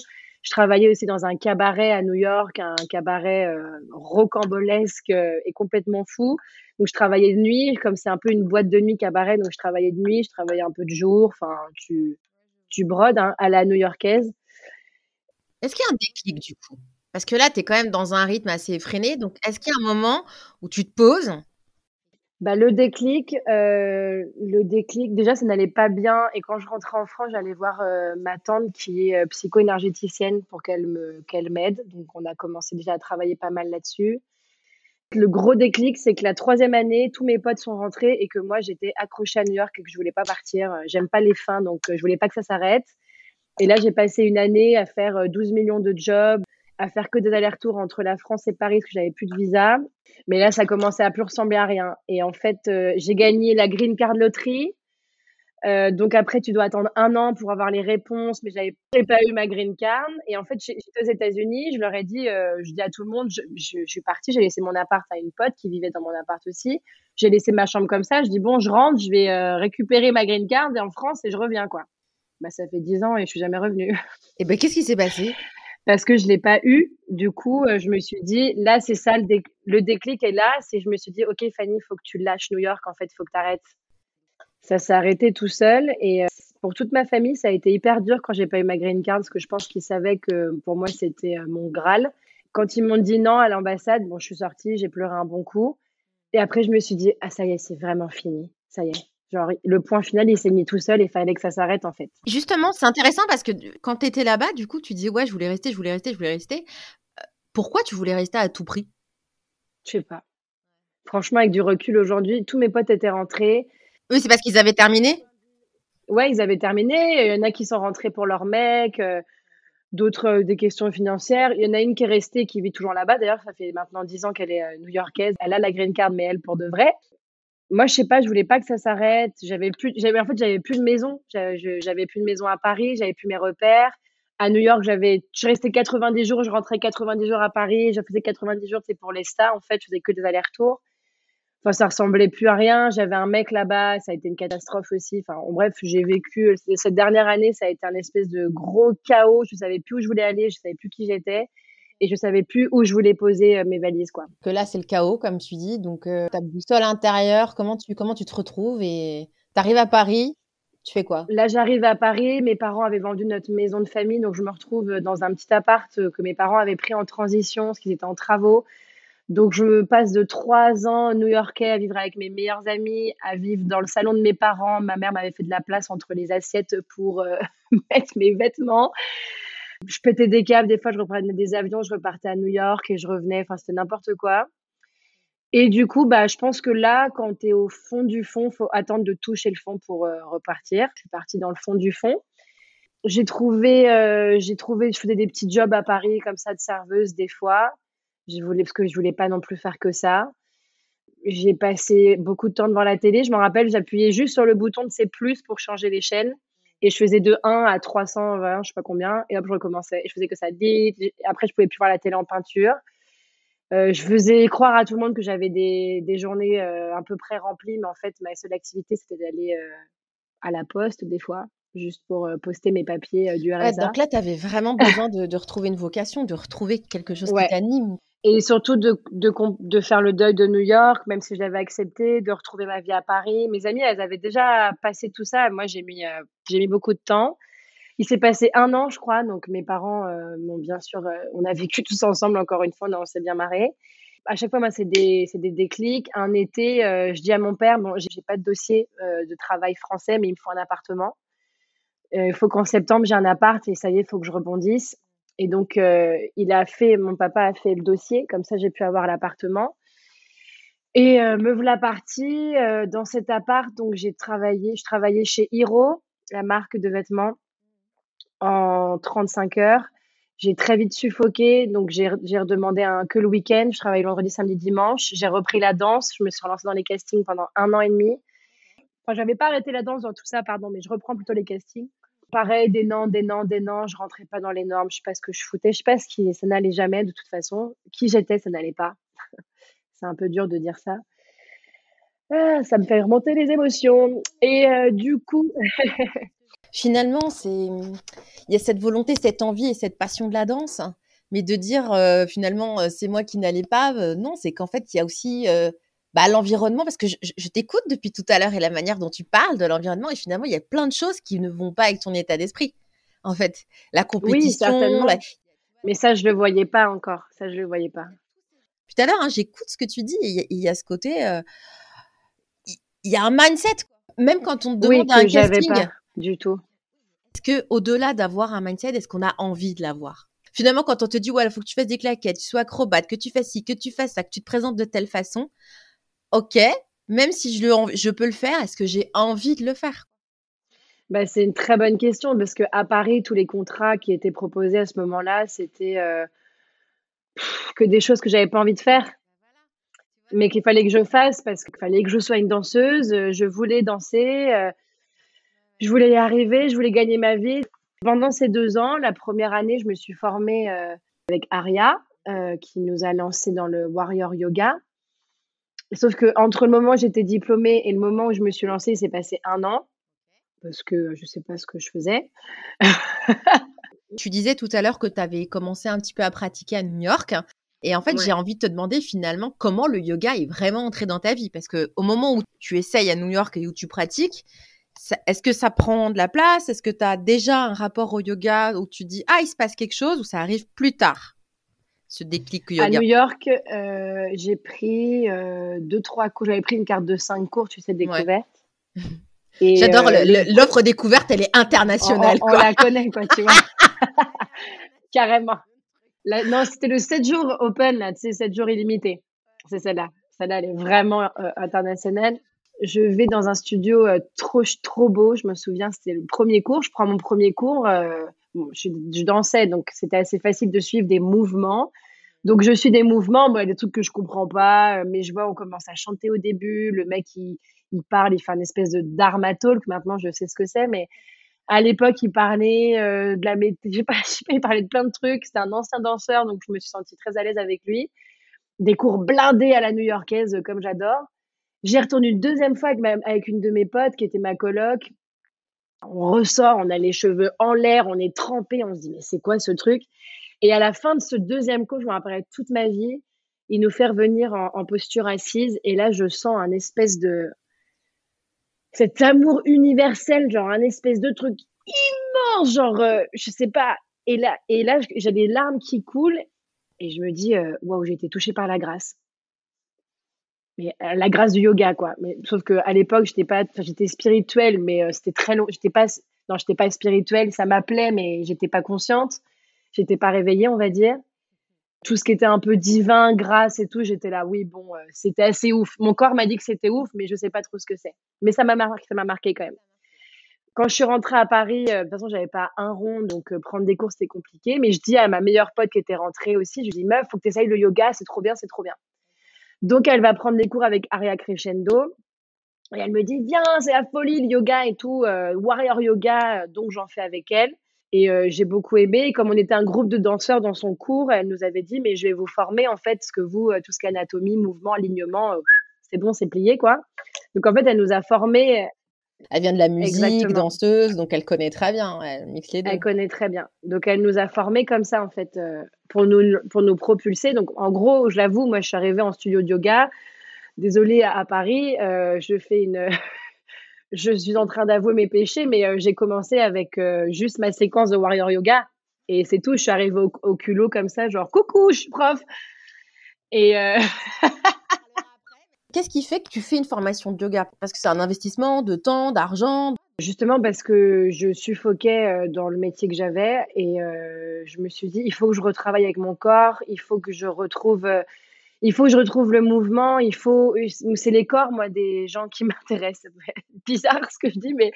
S2: Je travaillais aussi dans un cabaret à New York, un cabaret euh, rocambolesque euh, et complètement fou. Donc, je travaillais de nuit, comme c'est un peu une boîte de nuit cabaret. Donc, je travaillais de nuit, je travaillais un peu de jour. Enfin, tu, tu brodes hein, à la new-yorkaise.
S1: Est-ce qu'il y a un déclic du coup? Parce que là, tu es quand même dans un rythme assez effréné. Donc, est-ce qu'il y a un moment où tu te poses
S2: bah, le déclic, euh, le déclic, déjà, ça n'allait pas bien. Et quand je rentrais en France, j'allais voir euh, ma tante qui est euh, psycho-énergéticienne pour qu'elle m'aide. Donc, on a commencé déjà à travailler pas mal là-dessus. Le gros déclic, c'est que la troisième année, tous mes potes sont rentrés et que moi, j'étais accrochée à New York et que je voulais pas partir. J'aime pas les fins, donc je voulais pas que ça s'arrête. Et là, j'ai passé une année à faire 12 millions de jobs, à faire que des allers-retours entre la France et Paris parce que j'avais plus de visa. Mais là, ça commençait à plus ressembler à rien. Et en fait, euh, j'ai gagné la Green Card Lottery. Euh, donc après, tu dois attendre un an pour avoir les réponses, mais j'avais pas eu ma green card. Et en fait, j'étais aux États-Unis, je leur ai dit, euh, je dis à tout le monde, je, suis partie, j'ai laissé mon appart à une pote qui vivait dans mon appart aussi. J'ai laissé ma chambre comme ça. Je dis bon, je rentre, je vais récupérer ma green card et en France et je reviens quoi. Bah ça fait dix ans et je suis jamais revenue.
S1: Et ben qu'est-ce qui s'est passé?
S2: Parce que je l'ai pas eu. Du coup, euh, je me suis dit, là, c'est ça, le, déclic est là. C'est, je me suis dit, OK, Fanny, il faut que tu lâches New York. En fait, il faut que tu arrêtes. Ça s'est arrêté tout seul. Et euh, pour toute ma famille, ça a été hyper dur quand j'ai pas eu ma green card, parce que je pense qu'ils savaient que pour moi, c'était euh, mon Graal. Quand ils m'ont dit non à l'ambassade, bon, je suis sortie, j'ai pleuré un bon coup. Et après, je me suis dit, ah, ça y est, c'est vraiment fini. Ça y est, Genre, le point final, il s'est mis tout seul et il fallait que ça s'arrête en fait.
S1: Justement, c'est intéressant parce que quand tu étais là-bas, du coup, tu disais ouais, je voulais rester, je voulais rester, je voulais rester. Euh, pourquoi tu voulais rester à tout prix?
S2: Je sais pas. Franchement, avec du recul aujourd'hui, tous mes potes étaient rentrés.
S1: Oui, c'est parce qu'ils avaient terminé?
S2: Ouais, ils avaient terminé. Il y en a qui sont rentrés pour leur mec, euh, d'autres euh, des questions financières. Il y en a une qui est restée, qui vit toujours là-bas. D'ailleurs, ça fait maintenant dix ans qu'elle est new-yorkaise. Elle a la green card, mais elle pour de vrai moi, je sais pas, je voulais pas que ça s'arrête. J'avais plus, j'avais, en fait, j'avais plus de maison. J'avais plus de maison à Paris, j'avais plus mes repères. À New York, j'avais, je restais 90 jours, je rentrais 90 jours à Paris, je faisais 90 jours, c'est pour les stars, en fait, je faisais que des allers-retours. Enfin, ça ressemblait plus à rien. J'avais un mec là-bas, ça a été une catastrophe aussi. Enfin, bref, j'ai vécu, cette dernière année, ça a été un espèce de gros chaos. Je savais plus où je voulais aller, je savais plus qui j'étais et je savais plus où je voulais poser euh, mes valises quoi.
S1: Que là c'est le chaos comme tu dis. Donc euh, ta boussole intérieure comment tu comment tu te retrouves et tu arrives à Paris tu fais quoi?
S2: Là j'arrive à Paris. Mes parents avaient vendu notre maison de famille. Donc je me retrouve dans un petit appart euh, que mes parents avaient pris en transition ce qui était en travaux. Donc je me passe de trois ans new-yorkais à vivre avec mes meilleurs amis, à vivre dans le salon de mes parents. Ma mère m'avait fait de la place entre les assiettes pour euh, mettre mes vêtements je pétais des câbles, des fois je reprenais des avions, je repartais à New York et je revenais, enfin c'était n'importe quoi. Et du coup, bah, je pense que là, quand tu es au fond du fond, faut attendre de toucher le fond pour euh, repartir. Je suis partie dans le fond du fond. J'ai trouvé, euh, j'ai trouvé, je faisais des petits jobs à Paris comme ça de serveuse des fois. Je voulais parce que je voulais pas non plus faire que ça. J'ai passé beaucoup de temps devant la télé. Je me rappelle, j'appuyais juste sur le bouton de C+ pour changer les chaînes. Et je faisais de 1 à 320, je sais pas combien. Et hop, je recommençais. Et je faisais que ça dit. Après, je pouvais plus voir la télé en peinture. Euh, je faisais croire à tout le monde que j'avais des, des journées euh, à peu près remplies, mais en fait, ma seule activité, c'était d'aller euh, à la poste des fois, juste pour euh, poster mes papiers du RSA.
S1: donc là, tu avais vraiment besoin de, de, retrouver une vocation, de retrouver quelque chose qui t'anime
S2: et surtout de, de, faire le deuil de New York, même si je l'avais accepté, de retrouver ma vie à Paris. Mes amis, elles avaient déjà passé tout ça. Moi, j'ai mis, euh, mis beaucoup de temps. Il s'est passé un an, je crois. Donc, mes parents euh, m'ont bien sûr, euh, on a vécu tous ensemble encore une fois. On s'est bien marré. À chaque fois, moi, c'est des, des déclics. Un été, je dis à mon père, bon, j'ai pas de dossier de travail français, mais il me faut un appartement. Il faut qu'en septembre, j'ai un appart et ça y est, il faut que je rebondisse. Et donc, euh, il a fait, mon papa a fait le dossier, comme ça j'ai pu avoir l'appartement. Et me voilà partie dans cet appart. Donc j'ai travaillé, je travaillais chez Hiro, la marque de vêtements, en 35 heures. J'ai très vite suffoqué, donc j'ai redemandé un que le week-end. Je travaille vendredi, samedi, dimanche. J'ai repris la danse. Je me suis relancée dans les castings pendant un an et demi. Enfin, j'avais pas arrêté la danse dans tout ça, pardon, mais je reprends plutôt les castings. Pareil, des noms, des noms, des noms. Je rentrais pas dans les normes. Je sais pas ce que je foutais. Je sais pas ce qui, ça n'allait jamais de toute façon. Qui j'étais, ça n'allait pas. C'est un peu dur de dire ça. Ah, ça me fait remonter les émotions. Et euh, du coup.
S1: Finalement, c'est il y a cette volonté, cette envie et cette passion de la danse, mais de dire euh, finalement euh, c'est moi qui n'allais pas, non, c'est qu'en fait il y a aussi bah, l'environnement, parce que je, t'écoute depuis tout à l'heure et la manière dont tu parles de l'environnement, et finalement il y a plein de choses qui ne vont pas avec ton état d'esprit. En fait, la compétition.
S2: Oui, Mais ça, je le voyais pas encore. Ça, je le voyais pas.
S1: Tout à l'heure, hein, j'écoute ce que tu dis, et il y, a ce côté il y a un mindset. Même quand on te demande un casting,
S2: pas du tout.
S1: Est-ce que au-delà d'avoir un mindset, est-ce qu'on a envie de l'avoir? Finalement, quand on te dit ouais, il faut que tu fasses des claquettes, tu sois acrobate, que tu fasses ci, que tu fasses ça, que tu te présentes de telle façon, ok. Même si je, peux le faire, est-ce que j'ai envie de le faire?
S2: Bah, c'est une très bonne question parce que à Paris, tous les contrats qui étaient proposés à ce moment-là, c'était euh, que des choses que j'avais pas envie de faire mais qu'il fallait que je fasse parce qu'il fallait que je sois une danseuse. Euh, je voulais danser, euh, je voulais y arriver, je voulais gagner ma vie. Pendant ces deux ans, la première année, je me suis formée avec Aria, qui nous a lancé dans le Warrior Yoga. Sauf que entre le moment où j'étais diplômée et le moment où je me suis lancée, il s'est passé un an parce que je ne sais pas ce que je faisais.
S1: tu disais tout à l'heure que tu avais commencé un petit peu à pratiquer à New York. Et en fait, j'ai envie de te demander finalement comment le yoga est vraiment entré dans ta vie? Parce que au moment où tu essayes à New York et où tu pratiques, est-ce que ça prend de la place? Est-ce que tu as déjà un rapport au yoga où tu dis Ah, il se passe quelque chose ou ça arrive plus tard? Ce déclic yoga
S2: À New York, euh, j'ai pris euh, deux, trois cours. J'avais pris une carte de cinq cours, tu sais, découverte.
S1: J'adore euh, l'offre découverte, elle est internationale.
S2: On, on la connaît, quoi, tu vois. Carrément non, c'était le 7 jours open, là, tu sais, 7 jours illimité. C'est celle-là. Celle-là, elle est vraiment euh, internationale. Je vais dans un studio trop, trop beau. Je me souviens, c'était le premier cours. Je prends mon premier cours. Je, je, dansais, donc c'était assez facile de suivre des mouvements. Donc, je suis des mouvements, des trucs que je comprends pas, mais je vois, on commence à chanter au début. Le mec, il, il parle, il fait une espèce de dharma talk. Maintenant, je sais ce que c'est, mais à l'époque, il parlait euh, de la je sais pas, il parlait de plein de trucs. C'était un ancien danseur, donc je me suis sentie très à l'aise avec lui. Des cours blindés à la new-yorkaise, euh, comme j'adore. J'ai retourné une deuxième fois avec, avec une de mes potes qui était ma coloc. On ressort, on a les cheveux en l'air, on est trempé, on se dit mais c'est quoi ce truc? Et à la fin de ce deuxième cours, je me rappellerai toute ma vie, il nous fait revenir en, posture assise et là je sens un espèce de cet amour universel, genre un espèce de truc immense, genre, euh, je sais pas. Et là, et là j'ai des larmes qui coulent et je me dis, euh, waouh, j'ai été touchée par la grâce. Mais euh, la grâce du yoga, quoi. Mais sauf que à l'époque, j'étais pas, j'étais spirituelle, mais c'était très long. J'étais pas, non, j'étais pas spirituelle. Ça m'appelait, mais j'étais pas consciente. J'étais pas réveillée, on va dire tout ce qui était un peu divin, grâce et tout, j'étais là, oui, bon, euh, c'était assez ouf. Mon corps m'a dit que c'était ouf, mais je sais pas trop ce que c'est. Mais ça m'a marqué, ça m'a marqué quand même. Quand je suis rentrée à Paris, euh, de toute façon, j'avais pas un rond, donc euh, prendre des cours, c'était compliqué. Mais je dis à ma meilleure pote qui était rentrée aussi, je dis, meuf, faut que tu essayes le yoga, c'est trop bien, c'est trop bien. Donc, elle va prendre des cours avec Aria Crescendo. Et elle me dit, viens, c'est la folie, le yoga et tout, warrior yoga, donc j'en fais avec elle. Et euh, j'ai beaucoup aimé. comme on était un groupe de danseurs dans son cours, elle nous avait dit, mais je vais vous former en fait, ce que vous, euh, tout ce qui est anatomie, mouvement, alignement, euh, c'est bon, c'est plié quoi. Donc en fait, elle nous a formés.
S1: Elle vient de la musique, danseuse, donc elle connaît très bien. Elle mixe les deux.
S2: Elle connaît très bien. Donc elle nous a formés comme ça en fait pour nous pour nous propulser. Donc en gros, je l'avoue, moi je suis arrivée en studio de yoga. Désolée à, Paris, je fais une je suis en train d'avouer mes péchés, mais euh, j'ai commencé avec euh, juste ma séquence de Warrior Yoga. Et c'est tout, je suis arrivée au, culot comme ça, genre coucou, je suis prof. Et. Euh,
S1: Qu'est-ce qui fait que tu fais une formation de yoga? Parce que c'est un investissement de temps, d'argent
S2: Justement parce que je suffoquais dans le métier que j'avais et je me suis dit, il faut que je retravaille avec mon corps, il faut que je retrouve il faut que je retrouve le mouvement, il faut, c'est les corps, moi, des gens qui m'intéressent. bizarre ce que je dis, mais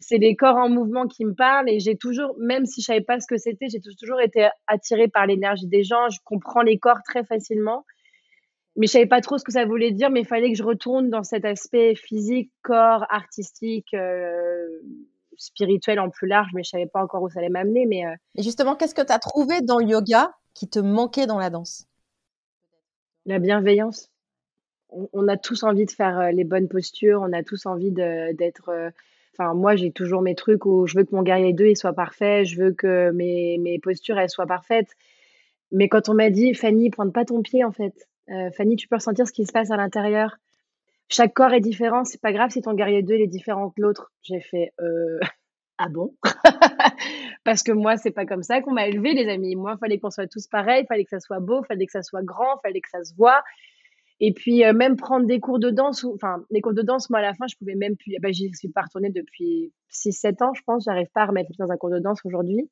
S2: c'est les corps en mouvement qui me parlent et j'ai toujours, même si je savais pas ce que c'était, j'ai toujours été attirée par l'énergie des gens. Je comprends les corps très facilement, mais je savais pas trop ce que ça voulait dire. Mais il fallait que je retourne dans cet aspect physique, corps, artistique, euh, spirituel en plus large, mais je savais pas encore où ça allait m'amener. Mais euh
S1: justement, qu'est-ce que tu as trouvé dans le yoga qui te manquait dans la danse?
S2: La bienveillance. On, a tous envie de faire euh, les bonnes postures, on a tous envie d'être Enfin, moi, j'ai toujours mes trucs où je veux que mon guerrier 2 il soit parfait, je veux que mes, mes postures elles soient parfaites. Mais quand on m'a dit, Fanny, prends pas ton pied en fait. Euh, Fanny, tu peux ressentir ce qui se passe à l'intérieur. Chaque corps est différent, c'est pas grave si ton guerrier 2 il est différent que l'autre. J'ai fait, euh, ah bon? Parce que moi, c'est pas comme ça qu'on m'a élevé, les amis. Moi, fallait qu'on soit tous pareils, il fallait que ça soit beau, fallait que ça soit grand, fallait que ça se voit. Et puis, euh, même prendre des cours de danse, enfin, les cours de danse, moi, à la fin, je pouvais même plus. Ben, j'y suis pas retournée depuis 6-7 ans, je pense. J'arrive pas à remettre dans un cours de danse aujourd'hui.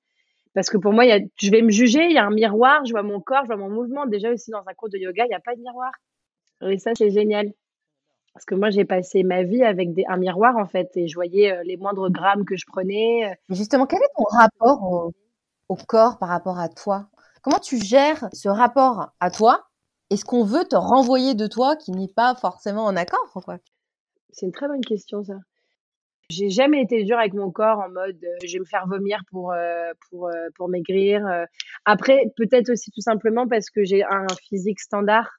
S2: Parce que pour moi, y a, je vais me juger, il y a un miroir, je vois mon corps, je vois mon mouvement. Déjà aussi, dans un cours de yoga, il n'y a pas de miroir. Et ça, c'est génial. Parce que moi, j'ai passé ma vie avec des, un miroir, en fait, et je voyais euh, les moindres grammes que je prenais. Euh.
S1: Justement, quel est ton rapport au, au corps par rapport à toi? Comment tu gères ce rapport à toi? Est-ce qu'on veut te renvoyer de toi qui n'est pas forcément en accord quoi?
S2: C'est une très bonne question ça. J'ai jamais été dur avec mon corps en mode euh, je vais me faire vomir pour euh, pour euh, pour maigrir. Après peut-être aussi tout simplement parce que j'ai un physique standard.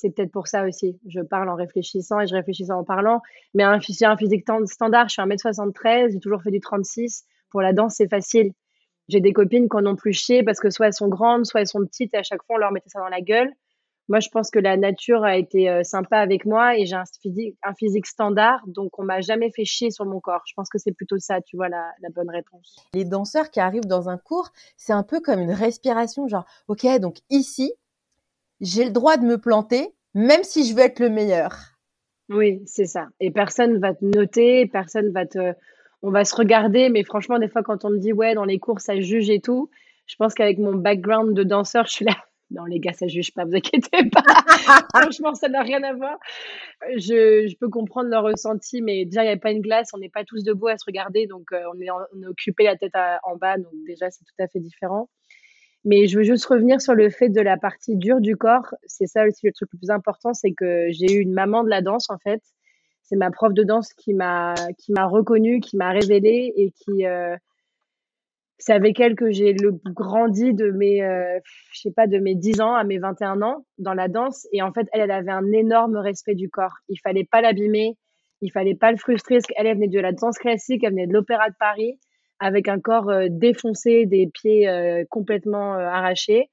S2: C'est peut-être pour ça aussi. Je parle en réfléchissant et je réfléchis en parlant. Mais un, un physique standard. Je suis 1m73. J'ai toujours fait du 36. Pour la danse, c'est facile. J'ai des copines qui en ont plus chier parce que soit elles sont grandes, soit elles sont petites et à chaque fois on leur mettait ça dans la gueule. Moi, je pense que la nature a été euh, sympa avec moi et j'ai un physique, un physique standard, donc on m'a jamais fait chier sur mon corps. Je pense que c'est plutôt ça, tu vois, la, bonne réponse.
S1: Les danseurs qui arrivent dans un cours, c'est un peu comme une respiration, genre, ok, donc ici, j'ai le droit de me planter, même si je veux être le meilleur.
S2: Oui, c'est ça. Et personne va te noter, personne va te, on va se regarder, mais franchement, des fois, quand on me dit ouais, dans les cours, ça juge et tout, je pense qu'avec mon background de danseur, je suis là non, les gars, ça juge pas, vous inquiétez pas. Franchement, ça n'a rien à voir. Je, je, peux comprendre leur ressenti, mais déjà, il n'y a pas une glace, on n'est pas tous debout à se regarder, donc euh, on, est on, est occupé la tête en bas, donc déjà, c'est tout à fait différent. Mais je veux juste revenir sur le fait de la partie dure du corps. C'est ça aussi le truc le plus important, c'est que j'ai eu une maman de la danse, en fait. C'est ma prof de danse qui m'a qui m'a reconnue, qui m'a révélée et qui euh, c'est avec elle que j'ai le grandi de mes, euh, je sais pas, de mes 10 ans à mes 21 ans dans la danse. Et en fait, elle, avait un énorme respect du corps. Il fallait pas l'abîmer, il fallait pas le frustrer. Parce qu'elle, elle venait de la danse classique, elle venait de l'opéra de Paris, avec un corps euh, défoncé, des pieds euh, complètement arrachés.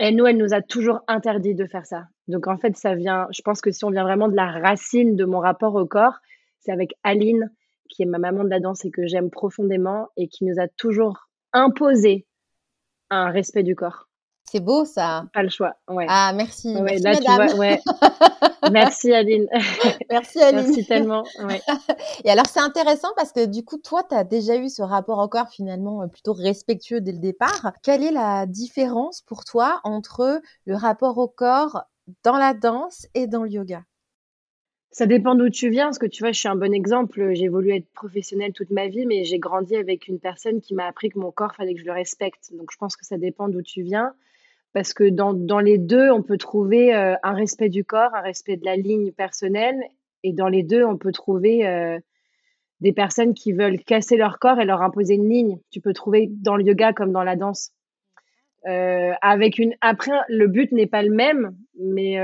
S2: Et nous, elle nous a toujours interdit de faire ça. Donc en fait, ça vient, je pense que si on vient vraiment de la racine de mon rapport au corps, c'est avec Aline qui est ma maman de la danse et que j'aime profondément et qui nous a toujours imposé un respect du corps.
S1: C'est beau ça.
S2: Pas le choix. Ouais.
S1: Ah merci. merci là, Tu vois, ouais.
S2: merci Aline.
S1: Merci Aline.
S2: merci tellement.
S1: Et alors c'est intéressant parce que du coup toi tu as déjà eu ce rapport au corps finalement euh, plutôt respectueux dès le départ. Quelle est la différence pour toi entre le rapport au corps dans la danse et dans le yoga?
S2: Ça dépend d'où tu viens, parce que tu vois, je suis un bon exemple. J'ai voulu être professionnelle toute ma vie, mais j'ai grandi avec une personne qui m'a appris que mon corps, fallait que je le respecte. Donc, je pense que ça dépend d'où tu viens, parce que dans, dans les deux, on peut trouver euh, un respect du corps, un respect de la ligne personnelle, et dans les deux, on peut trouver euh, des personnes qui veulent casser leur corps et leur imposer une ligne. Tu peux trouver dans le yoga comme dans la danse. Euh, avec une après, le but n'est pas le même, mais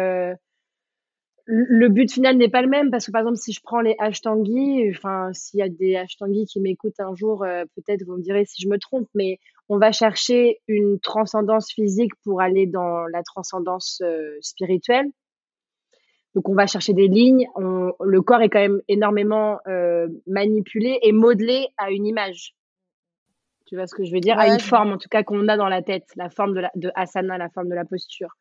S2: le but final n'est pas le même parce que par exemple si je prends les ashtangi, enfin s'il y a des ashtangi qui m'écoutent un jour, euh, peut-être vous me direz si je me trompe, mais on va chercher une transcendance physique pour aller dans la transcendance euh, spirituelle. Donc on va chercher des lignes. le corps est quand même énormément euh, manipulé et modelé à une image. Tu vois ce que je veux dire? À une forme en tout cas qu'on a dans la tête, la forme de, la, de asana, la forme de la posture.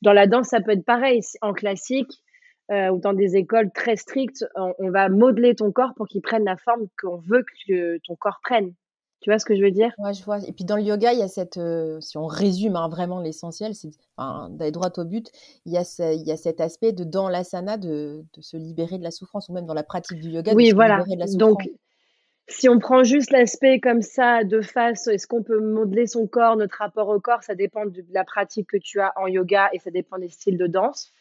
S2: Dans la danse, ça peut être pareil. En classique, euh, ou dans des écoles très strictes, on, va modeler ton corps pour qu'il prenne la forme qu'on veut que ton corps prenne. Tu vois ce que je veux dire?
S1: Ouais, je vois. Et puis dans le yoga, il y a cette, euh, si on résume hein, vraiment l'essentiel, c'est enfin, d'aller droit au but, il y, a il y a cet aspect de dans l'asana de, de se libérer de la souffrance, ou même dans la pratique du yoga,
S2: oui,
S1: de se
S2: voilà.
S1: libérer de la souffrance.
S2: Donc, si on prend juste l'aspect comme ça de face, est-ce qu'on peut modeler son corps, notre rapport au corps, ça dépend de la pratique que tu as en yoga et ça dépend des styles de danse.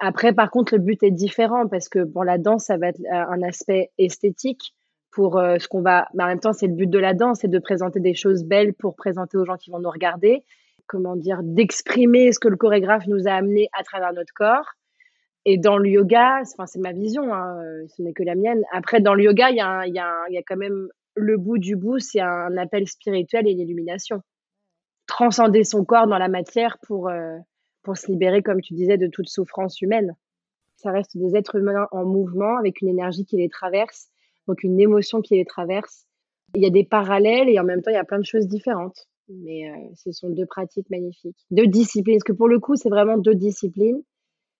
S2: Après, par contre, le but est différent parce que pour la danse, ça va être euh, un aspect esthétique pour euh, ce qu'on va. En même temps, c'est le but de la danse, c'est de présenter des choses belles pour présenter aux gens qui vont nous regarder. Comment dire, d'exprimer ce que le chorégraphe nous a amené à travers notre corps. Et dans le yoga, enfin, c'est ma vision, hein, euh, ce n'est que la mienne. Après, dans le yoga, il y, a y, y a quand même le bout du bout, c'est un appel spirituel et une illumination. Transcender son corps dans la matière pour, pour se libérer, comme tu disais, de toute souffrance humaine. Ça reste des êtres humains en mouvement avec une énergie qui les traverse donc une émotion qui les traverse. Il y a des parallèles et en même temps, il y a plein de choses différentes. Mais euh, ce sont deux pratiques magnifiques. Deux disciplines, parce que pour le coup, c'est vraiment deux disciplines.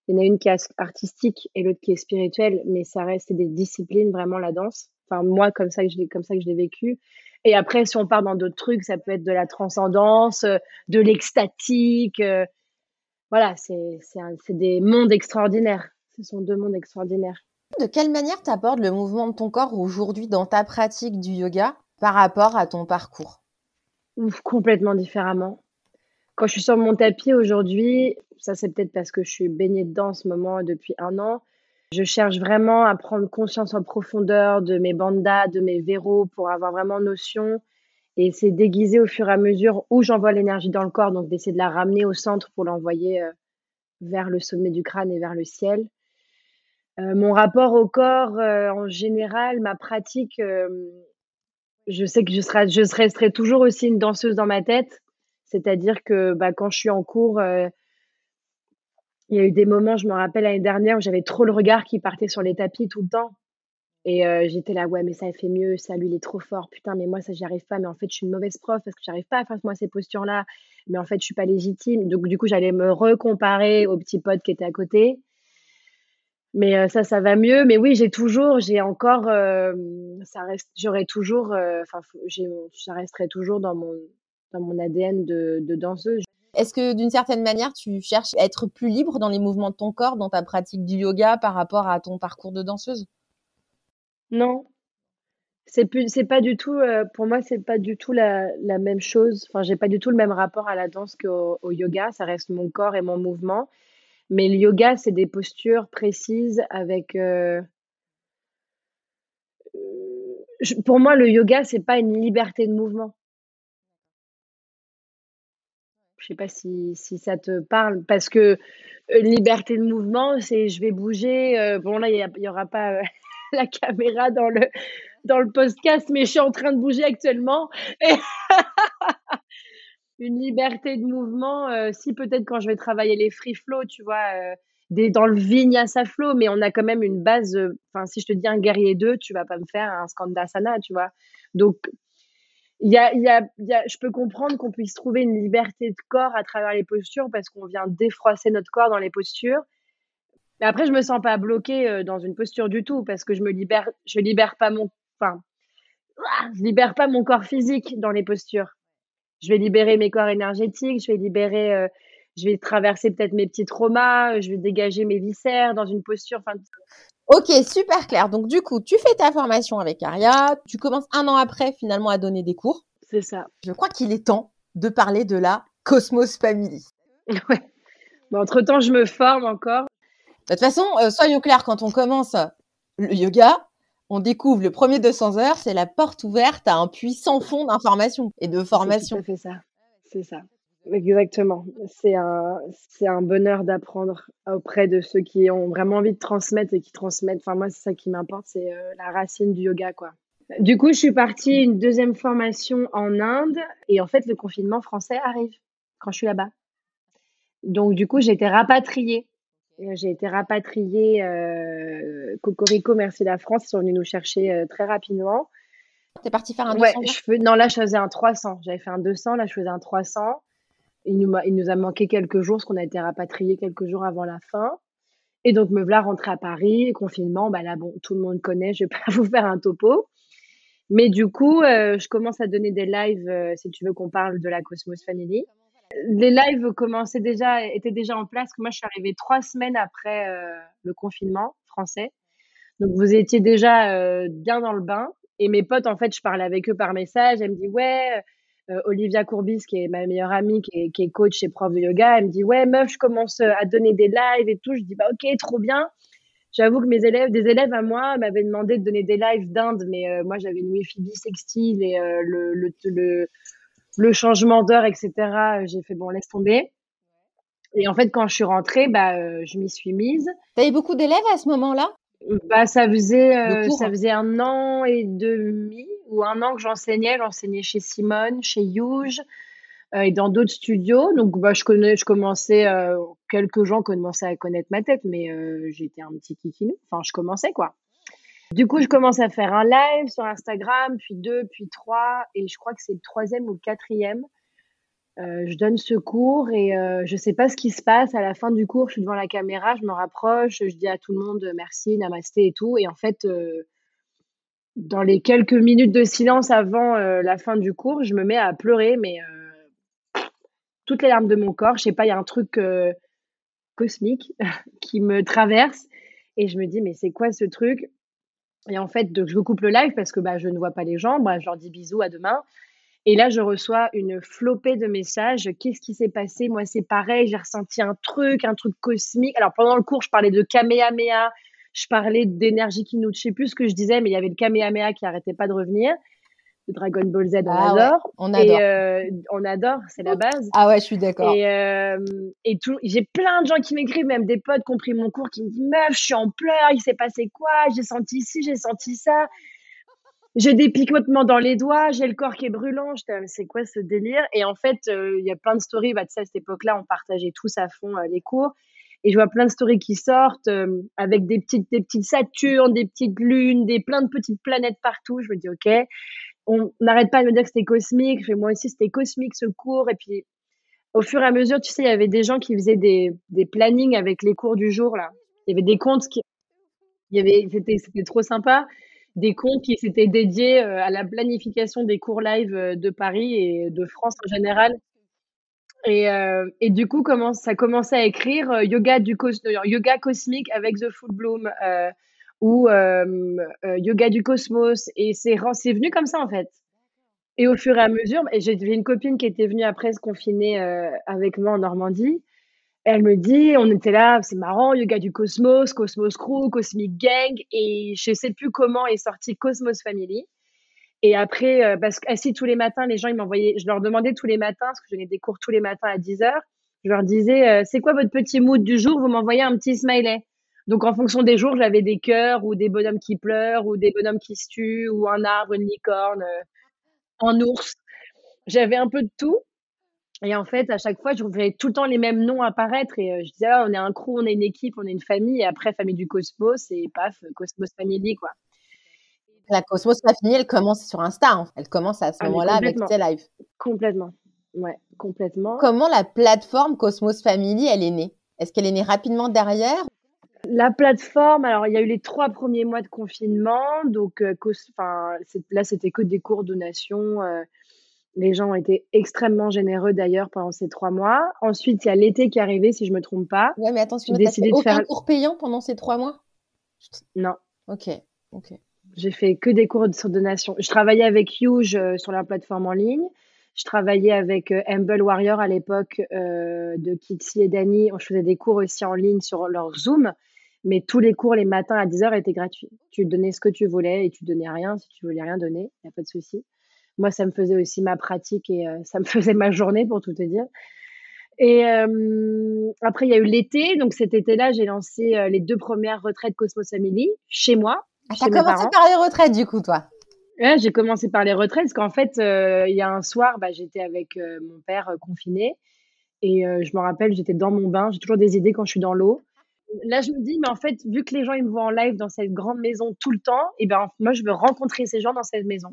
S2: Il y en a une qui est artistique et l'autre qui est spirituelle, mais ça reste des disciplines, vraiment la danse. Enfin, moi, comme ça que je l'ai, comme ça que je l'ai vécu. Et après, si on part dans d'autres trucs, ça peut être de la transcendance, euh, de l'extatique. Voilà, c'est, des mondes extraordinaires. Ce sont deux mondes extraordinaires.
S1: De quelle manière tu abordes le mouvement de ton corps aujourd'hui dans ta pratique du yoga par rapport à ton parcours?
S2: Ouf, Complètement différemment. Quand je suis sur mon tapis aujourd'hui, ça c'est peut-être parce que je suis baignée dedans en ce moment depuis un an, je cherche vraiment à prendre conscience en profondeur de mes bandas, de mes verrous pour avoir vraiment notion et c'est déguisé au fur et à mesure où j'envoie l'énergie dans le corps, donc d'essayer de la ramener au centre pour l'envoyer euh, vers le sommet du crâne et vers le ciel. Euh, mon rapport au corps, euh, en général, ma pratique, je sais que je serai je toujours aussi une danseuse dans ma tête. C'est-à-dire que, bah, quand je suis en cours, il y a eu des moments, je me rappelle l'année dernière, où j'avais trop le regard qui partait sur les tapis tout le temps et j'étais là: «Ouais, mais ça fait mieux, ça, lui, il est trop fort. Putain, mais moi, ça, j'y arrive pas. Mais en fait, je suis une mauvaise prof parce que j'arrive pas à faire, moi, ces postures-là. Mais en fait, je suis pas légitime». Donc du coup, j'allais me recomparer aux petits potes qui étaient à côté mais euh, ça, ça va mieux. Mais oui, j'ai toujours, j'ai encore, euh, ça reste, j'aurais toujours, euh, enfin, ça resterait toujours dans mon, dans mon ADN de danseuse.
S1: Est-ce que d'une certaine manière, tu cherches à être plus libre dans les mouvements de ton corps, dans ta pratique du yoga par rapport à ton parcours de danseuse?
S2: Non, c'est plus, c'est pas du tout, pour moi, c'est pas du tout la, même chose. Enfin, j'ai pas du tout le même rapport à la danse qu'au au yoga. Ça reste mon corps et mon mouvement. Mais le yoga, c'est des postures précises avec. Euh, euh, pour moi, le yoga, c'est pas une liberté de mouvement. Je sais pas si, si ça te parle, parce que euh, liberté de mouvement, c'est je vais bouger. bon, là, il n'y aura pas la caméra dans le, dans le podcast, mais je suis en train de bouger actuellement. une liberté de mouvement, euh, si peut-être quand je vais travailler les free flow, tu vois, euh, des, dans le vinyasa flow, mais on a quand même une base. Euh, enfin, si je te dis un guerrier 2, tu vas pas me faire un skandasana, tu vois. Donc, y a, y, a, y a, je peux comprendre qu'on puisse trouver une liberté de corps à travers les postures parce qu'on vient défroisser notre corps dans les postures. Mais après, je me sens pas bloquée dans une posture du tout parce que je me libère, je libère pas mon, enfin, je libère pas mon corps physique dans les postures je vais libérer mes corps énergétiques, je vais libérer, euh, je vais traverser peut-être mes petits traumas, je vais dégager mes viscères dans une posture.
S1: Ok, super clair. Donc du coup, tu fais ta formation avec Aria, tu commences un an après finalement à donner des cours.
S2: C'est ça.
S1: Je crois qu'il est temps de parler de la Cosmos Family.
S2: Ouais. entre-temps, je me forme encore.
S1: De toute façon, euh, soyons clairs, quand on commence le yoga, on découvre le premier 200 heures, c'est la porte ouverte à un puissant fond d'information et de formation.
S2: C'est ça, c'est ça. Exactement. C'est un, c'est un bonheur d'apprendre auprès de ceux qui ont vraiment envie de transmettre et qui transmettent. Enfin, moi, c'est ça qui m'importe, c'est euh, la racine du yoga, quoi. Du coup, je suis partie une deuxième formation en Inde et en fait, le confinement français arrive quand je suis là-bas. Donc, du coup, j'ai été rapatriée j'ai été rapatriée. Euh, Cocorico, merci la France, ils sont venus nous chercher euh, très rapidement.
S1: T'es parti faire un 200
S2: ouais, je fais, Non, là, je faisais un 300. J'avais fait un 200, là, je faisais un 300. Il nous, il nous a manqué quelques jours, parce qu'on a été rapatriés quelques jours avant la fin. Et donc, me voilà rentrée à Paris, confinement, bah là, bon, tout le monde connaît, je vais pas vous faire un topo. Mais du coup, je commence à donner des lives, si tu veux qu'on parle de la Cosmos Family. Les lives commençaient déjà, étaient déjà en place. Moi, je suis arrivée trois semaines après le confinement français. Donc, vous étiez déjà bien dans le bain. Et mes potes, en fait, je parlais avec eux par message. Elle me dit, ouais, euh, Olivia Courbis, qui est ma meilleure amie, qui est, coach et prof de yoga, elle me dit, ouais, meuf, je commence à donner des lives et tout. Je dis, bah, ok, trop bien. J'avoue que mes élèves, des élèves à moi, m'avaient demandé de donner des lives d'Inde, mais euh, moi, j'avais une wifi et euh, le, le, le, changement d'heure, etc. J'ai fait, bon, laisse tomber. Et en fait, quand je suis rentrée, bah, je m'y suis mise.
S1: T'avais beaucoup d'élèves à ce moment-là?
S2: Bah, ça faisait, euh, ça hein. faisait un an et demi ou un an que j'enseignais. J'enseignais chez Simone, chez Huge euh, et dans d'autres studios. Donc, bah, je connais, je commençais, euh, quelques gens commençaient à connaître ma tête, mais j'étais un petit kikinou. Enfin, je commençais, quoi. Du coup, je commence à faire un live sur Instagram, puis deux, puis trois, et je crois que c'est le troisième ou le quatrième. Euh, je donne ce cours et euh, je sais pas ce qui se passe. À la fin du cours, je suis devant la caméra, je me rapproche, je dis à tout le monde merci, namasté et tout. Et en fait, euh, dans les quelques minutes de silence avant la fin du cours, je me mets à pleurer, mais toutes les larmes de mon corps. Je sais pas, il y a un truc cosmique qui me traverse et je me dis mais c'est quoi ce truc? Et en fait, je coupe le live parce que bah, je ne vois pas les gens. Je leur dis bisous, à demain. Et là, je reçois une flopée de messages. Qu'est-ce qui s'est passé? Moi, c'est pareil. J'ai ressenti un truc, un truc cosmique. Alors, pendant le cours, je parlais de Kamehameha. Je parlais d'énergie qui nous, je sais plus ce que je disais, mais il y avait le Kamehameha qui arrêtait pas de revenir. Le Dragon Ball Z, on ah adore.
S1: on adore.
S2: Et, euh, on adore, c'est la base.
S1: Ah ouais, je suis d'accord.
S2: Et, euh, et tout, j'ai plein de gens qui m'écrivent, même des potes qui ont pris mon cours, qui me disent Meuf, je suis en pleurs, il s'est passé quoi? J'ai senti ci, j'ai senti ça j'ai des picotements dans les doigts, j'ai le corps qui est brûlant. J'étais, c'est quoi ce délire? Et en fait, euh, il y a plein de stories. Bah, tu sais, à cette époque-là, on partageait tous à fond les cours. Et je vois plein de stories qui sortent avec des petites, des petites Saturnes, des petites lunes, des plein de petites planètes partout. Je me dis, OK, on n'arrête pas de me dire que c'était cosmique. Moi aussi, c'était cosmique ce cours. Et puis, au fur et à mesure, tu sais, il y avait des gens qui faisaient des, plannings avec les cours du jour, là. Il y avait des comptes qui, il y avait, c'était, c'était trop sympa des comptes qui s'étaient dédiés euh, à la planification des cours live euh, de Paris et de France en général. Et, euh, du coup, comment, ça commençait à écrire yoga, du yoga cosmique avec The Full Bloom ou yoga du cosmos. Et c'est venu comme ça en fait. Et au fur et à mesure, j'ai une copine qui était venue après se confiner avec moi en Normandie elle me dit, on était là, c'est marrant, yoga du cosmos, Cosmos Crew, Cosmic Gang, et je sais plus comment est sorti Cosmos Family. Et après, parce qu'assis tous les matins, les gens, ils m'envoyaient, je leur demandais tous les matins, parce que je donnais des cours tous les matins à 10 heures, je leur disais, c'est quoi votre petit mood du jour? Vous m'envoyez un petit smiley. Donc, en fonction des jours, j'avais des cœurs ou des bonhommes qui pleurent ou des bonhommes qui se tuent ou un arbre, une licorne, euh, un ours. J'avais un peu de tout. Et en fait, à chaque fois, je voyais tout le temps les mêmes noms apparaître. Et euh, je disais, ah, on est un crew, on est une équipe, on est une famille. Et après, famille du Cosmos, et paf, Cosmos Family, quoi.
S1: La Cosmos Family, elle commence sur Insta. Elle commence à ce ah, moment-là avec tes lives.
S2: Complètement. Ouais, complètement.
S1: Comment la plateforme Cosmos Family, elle est née? Est-ce qu'elle est née rapidement derrière
S2: la plateforme, alors il y a eu les trois premiers mois de confinement, donc euh, là c'était que des cours donation, euh, les gens ont été extrêmement généreux d'ailleurs pendant ces trois mois. Ensuite, il y a l'été qui est arrivé, si je me trompe pas.
S1: Ouais, mais attends, tu as décidé de aucun faire cours payant pendant ces trois mois?
S2: Non.
S1: Ok, ok.
S2: J'ai fait que des cours sur donation. Je travaillais avec Huge euh, sur la plateforme en ligne. Je travaillais avec euh, Humble Warrior à l'époque euh, de Kixi et Dani. Je faisais des cours aussi en ligne sur leur Zoom. Mais tous les cours les matins à 10h étaient gratuits. Tu donnais ce que tu voulais et tu donnais rien si tu voulais rien donner. Il n'y a pas de souci moi, ça me faisait aussi ma pratique et euh, ça me faisait ma journée, pour tout te dire. Et euh, après, il y a eu l'été. Donc cet été-là, j'ai lancé euh, les deux premières retraites Cosmos Family chez moi.
S1: Ah, as commencé par les retraites, du coup, toi?
S2: Ouais, j'ai commencé par les retraites parce qu'en fait, il y a un soir, bah, j'étais avec mon père confiné et je me rappelle, j'étais dans mon bain. J'ai toujours des idées quand je suis dans l'eau. Là, je me dis, mais en fait, vu que les gens ils me voient en live dans cette grande maison tout le temps, et ben moi, je veux rencontrer ces gens dans cette maison.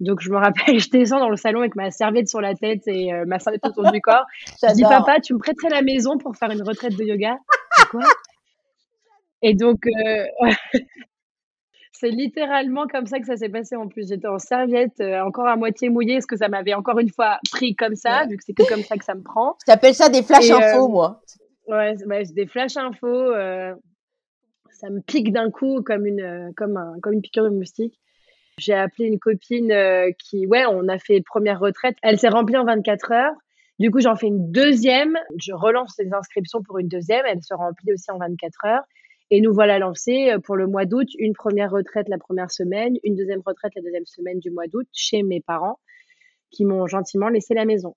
S2: Donc je me rappelle, je descends dans le salon avec ma serviette sur la tête et euh, ma serviette autour du corps. je dis papa, tu me prêterais la maison pour faire une retraite de yoga? Quoi? Et donc euh, C'est littéralement comme ça que ça s'est passé en plus. J'étais en serviette, euh, encore à moitié mouillée, parce que ça m'avait encore une fois pris comme ça, vu que c'est que comme ça que ça me prend?
S1: Je t'appelle ça des flash infos, moi.
S2: Ouais, c'est des flash infos. ça me pique d'un coup comme une, comme, un, comme une piqûre de moustique. J'ai appelé une copine qui, ouais, on a fait première retraite. Elle s'est remplie en 24 heures. Du coup, j'en fais une deuxième. Je relance les inscriptions pour une deuxième. Elle se remplit aussi en 24 heures. Et nous voilà lancés euh, pour le mois d'août, une première retraite la première semaine, une deuxième retraite la deuxième semaine du mois d'août chez mes parents qui m'ont gentiment laissé la maison.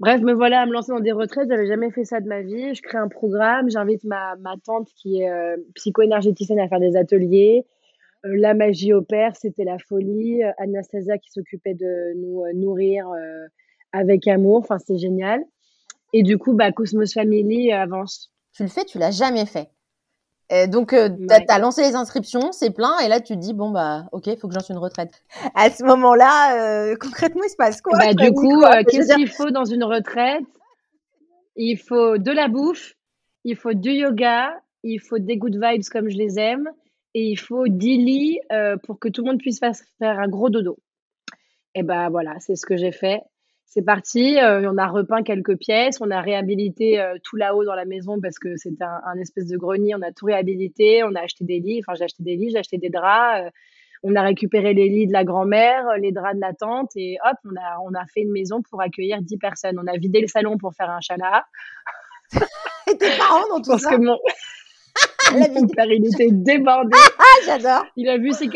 S2: Bref, me voilà à me lancer dans des retraites. J'avais jamais fait ça de ma vie. Je crée un programme. J'invite ma, ma tante qui est euh, psycho-énergéticienne à faire des ateliers. Euh, la magie opère, c'était la folie. Anastasia qui s'occupait de nous nourrir avec amour. Enfin, c'est génial. Et du coup, bah, Cosmos Family avance.
S1: Tu le fais, tu l'as jamais fait donc, euh, tu as, lancé les inscriptions, c'est plein, et là, tu te dis, bon, bah, ok, il faut que j'en une retraite. À ce moment-là, euh, concrètement, il se passe quoi
S2: bah, Du coup, euh, qu'est-ce qu'il faut dans une retraite? Il faut de la bouffe, il faut du yoga, il faut des good vibes comme je les aime, et il faut 10 lits pour que tout le monde puisse faire un gros dodo. Et ben voilà, c'est ce que j'ai fait c'est parti. Euh, on a repeint quelques pièces, on a réhabilité euh, tout là-haut dans la maison parce que c'était un, espèce de grenier. On a tout réhabilité, on a acheté des lits. Enfin, j'ai acheté des lits, j'ai acheté des draps. Euh, on a récupéré les lits de la grand-mère, les draps de la tante et hop, on a, on a fait une maison pour accueillir 10 personnes. On a vidé le salon pour faire un chalat.
S1: et tes parents dans tout
S2: parce
S1: ça
S2: que mon... mon père, il était débordé.
S1: J'adore.
S2: Il a vu ses,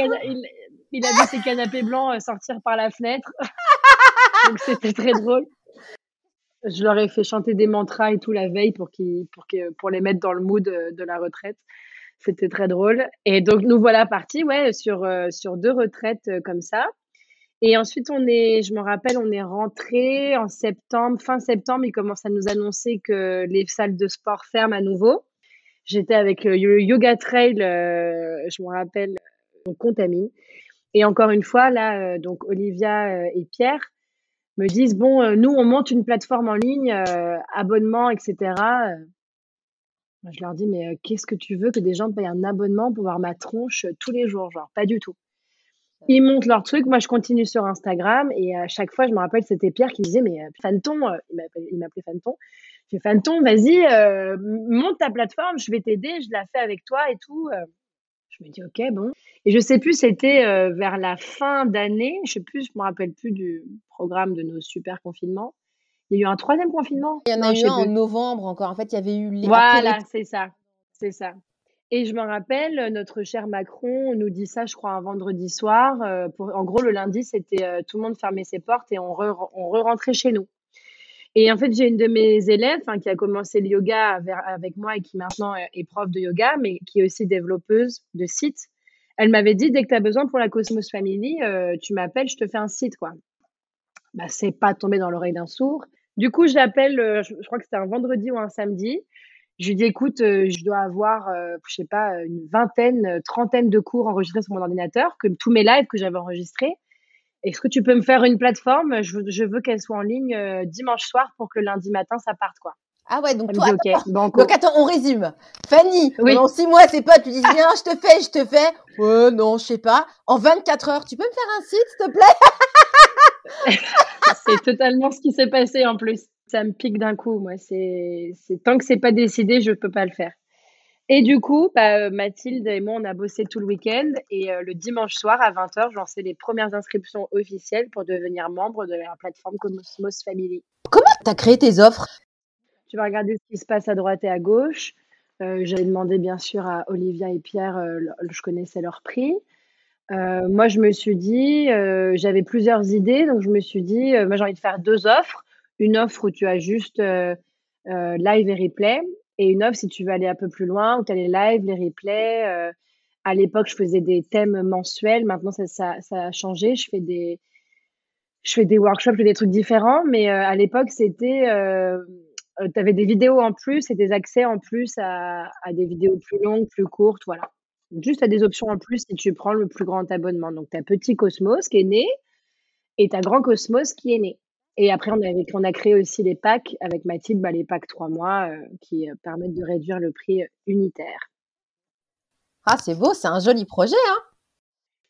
S2: il a vu ses canapés blancs sortir par la fenêtre. Donc c'était très drôle. Je leur ai fait chanter des mantras et tout la veille pour, pour, pour les mettre dans le mood de, la retraite. C'était très drôle. Et donc nous voilà partis ouais, sur, euh, sur deux retraites euh, comme ça. Et ensuite, on est, je me rappelle, on est rentré en septembre, fin septembre, ils commencent à nous annoncer que les salles de sport ferment à nouveau. J'étais avec le Yoga Trail, euh, je me rappelle, on contamine. Et encore une fois, là, donc Olivia et Pierre me disent bon, euh, nous on monte une plateforme en ligne, euh, abonnement, etc. Je leur dis mais euh, qu'est-ce que tu veux que des gens payent un abonnement pour voir ma tronche tous les jours, genre pas du tout. Ils montent leur truc, moi je continue sur Instagram et à chaque fois je me rappelle c'était Pierre qui disait mais Fanton, il m'appelait Fanton. Je fais Fanton, vas-y, monte ta plateforme, je vais t'aider, je la fais avec toi et tout. Je me dis ok bon. Et je sais plus, c'était euh, vers la fin d'année, je sais plus, je me rappelle plus du programme de nos super confinements. Il y a eu un troisième confinement?
S1: Il y en a eu un en novembre encore. En fait, il y avait eu
S2: les. Voilà, c'est ça, c'est ça. Et je me rappelle, notre cher Macron nous dit ça, je crois, un vendredi soir. Euh, pour, en gros, le lundi, c'était euh, tout le monde fermait ses portes et on, on re-rentrait chez nous. Et en fait, j'ai une de mes élèves qui a commencé le yoga avec moi et qui maintenant est prof de yoga, mais qui est aussi développeuse de sites. Elle m'avait dit, dès que tu as besoin pour la Cosmos Family, euh, tu m'appelles, je te fais un site. quoi. Bah, c'est pas tombé dans l'oreille d'un sourd. Du coup, je l'appelle, euh, je, crois que c'était un vendredi ou un samedi. Je lui dis, écoute, euh, je dois avoir, je sais pas, une vingtaine, trentaine de cours enregistrés sur mon ordinateur, que tous mes lives que j'avais enregistrés. Est-ce que tu peux me faire une plateforme? Je veux, je veux qu'elle soit en ligne dimanche soir pour que lundi matin, ça parte, quoi.
S1: Ah ouais, donc toi, donc attends, on résume. Fanny, oui. pendant six mois, c'est pas, tu dis viens, je te fais, je te fais. Ouais, non, je sais pas. En 24 heures, tu peux me faire un site, s'il te
S2: plaît? C'est totalement ce qui s'est passé en plus. Ça me pique d'un coup, moi. C'est, tant que c'est pas décidé, je peux pas le faire. Et du coup, bah, euh, Mathilde et moi, on a bossé tout le week-end et euh, le dimanche soir à 20h, j'ai lancé les premières inscriptions officielles pour devenir membre de la plateforme Cosmos Family.
S1: Comment tu as créé tes offres?
S2: Tu vas regarder ce qui se passe à droite et à gauche. Euh, J'avais demandé bien sûr à Olivia et Pierre, euh, je connaissais leur prix. Moi, je me suis dit, j'avais plusieurs idées, donc je me suis dit, moi j'ai envie de faire deux offres. Une offre où tu as juste live et replay, et une offre si tu veux aller un peu plus loin, où tu as les lives, les replays. à l'époque, je faisais des thèmes mensuels. Maintenant, ça, a changé. Je fais des, je fais des workshops, des trucs différents, mais à l'époque, c'était euh, tu avais des vidéos en plus et des accès en plus à, des vidéos plus longues, plus courtes, voilà. Juste à des options en plus si tu prends le plus grand abonnement. Donc, tu as Petit Cosmos qui est né et tu as Grand Cosmos qui est né. Et après, on, avait, on a créé aussi les packs avec Mathilde, bah, les packs 3 mois euh, qui euh, permettent de réduire le prix unitaire.
S1: Ah, c'est beau, c'est un joli projet, hein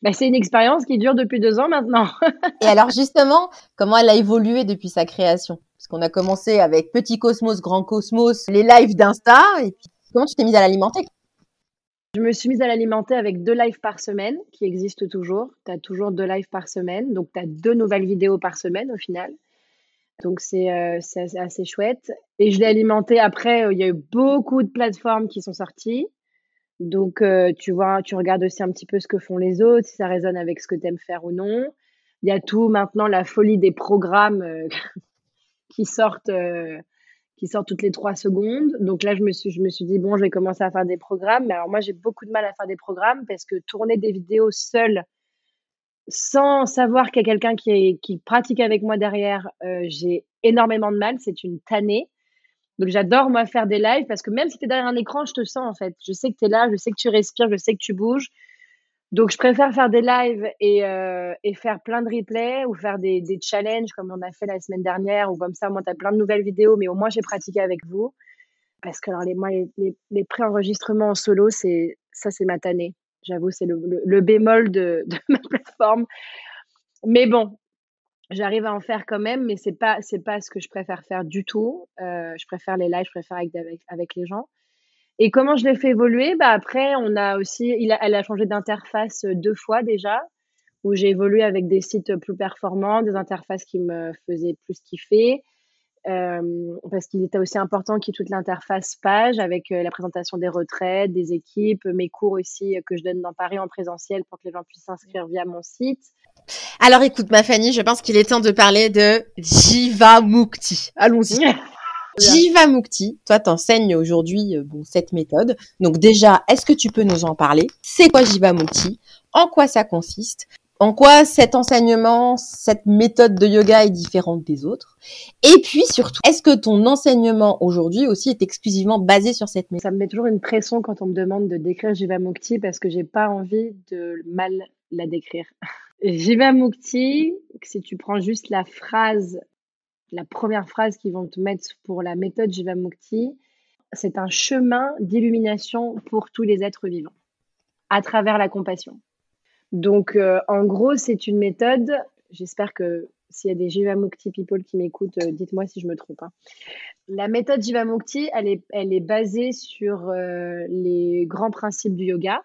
S2: bah, c'est une expérience qui dure depuis deux ans maintenant.
S1: et alors justement, comment elle a évolué depuis sa création? Parce qu'on a commencé avec Petit Cosmos, Grand Cosmos, les lives d'Insta, et puis comment tu t'es mise à l'alimenter?
S2: Je me suis mise à l'alimenter avec deux lives par semaine qui existent toujours. Tu as toujours deux lives par semaine. Donc, tu as deux nouvelles vidéos par semaine au final. Donc, c'est euh, assez chouette. Et je l'ai alimenté après. Euh, il y a eu beaucoup de plateformes qui sont sorties. Donc, euh, tu vois, tu regardes aussi un petit peu ce que font les autres, si ça résonne avec ce que tu aimes faire ou non. Il y a tout maintenant, la folie des programmes qui sortent qui sortent toutes les trois secondes. Donc là, je me suis, je me suis dit, bon, je vais commencer à faire des programmes. Mais alors moi, j'ai beaucoup de mal à faire des programmes parce que tourner des vidéos seule, sans savoir qu'il y a quelqu'un qui, pratique avec moi derrière, euh, j'ai énormément de mal. C'est une tannée. Donc j'adore, moi, faire des lives parce que même si tu es derrière un écran, je te sens en fait. Je sais que tu es là, je sais que tu respires, je sais que tu bouges. Donc, je préfère faire des lives et, euh, faire plein de replays ou faire des, challenges comme on a fait la semaine dernière ou comme ça, moi, tu as plein de nouvelles vidéos, mais au moins, j'ai pratiqué avec vous. Parce que alors, les, les, pré-enregistrements en solo, c'est ça, c'est ma tannée. J'avoue, c'est le, le, bémol de, ma plateforme. Mais bon, j'arrive à en faire quand même, mais c'est pas c'est pas ce que je préfère faire du tout. Euh, je préfère les lives, je préfère avec, avec, avec les gens. Et comment je l'ai fait évoluer? Bah Après, on a aussi, elle a changé d'interface euh, deux fois déjà, où j'ai évolué avec des sites plus performants, des interfaces qui me faisaient plus kiffer. Euh, parce qu'il était aussi important qu'il y ait toute l'interface page avec euh, la présentation des retraites, des équipes, mes cours aussi que je donne dans Paris en présentiel pour que les gens puissent s'inscrire via mon site.
S1: Alors écoute ma Fanny, je pense qu'il est temps de parler de Jiva Mukti. Allons-y. Jiva Mukti, toi t'enseignes aujourd'hui euh, bon, cette méthode. Donc déjà, est-ce que tu peux nous en parler? C'est quoi Jiva Mukti? En quoi ça consiste? En quoi cet enseignement, cette méthode de yoga est différente des autres? Et puis surtout, est-ce que ton enseignement aujourd'hui aussi est exclusivement basé sur cette méthode
S2: Ça me met toujours une pression quand on me demande de décrire Jivamukti parce que j'ai pas envie de mal la décrire. Jivamukti, si tu prends juste la phrase la première phrase qu'ils vont te mettre pour la méthode Jivamukti, c'est un chemin d'illumination pour tous les êtres vivants, à travers la compassion. Donc, euh, en gros, c'est une méthode, j'espère que s'il y a des Jivamukti people qui m'écoutent, euh, dites-moi si je me trompe. Hein. La méthode Jivamukti, elle est, elle est basée sur euh, les grands principes du yoga,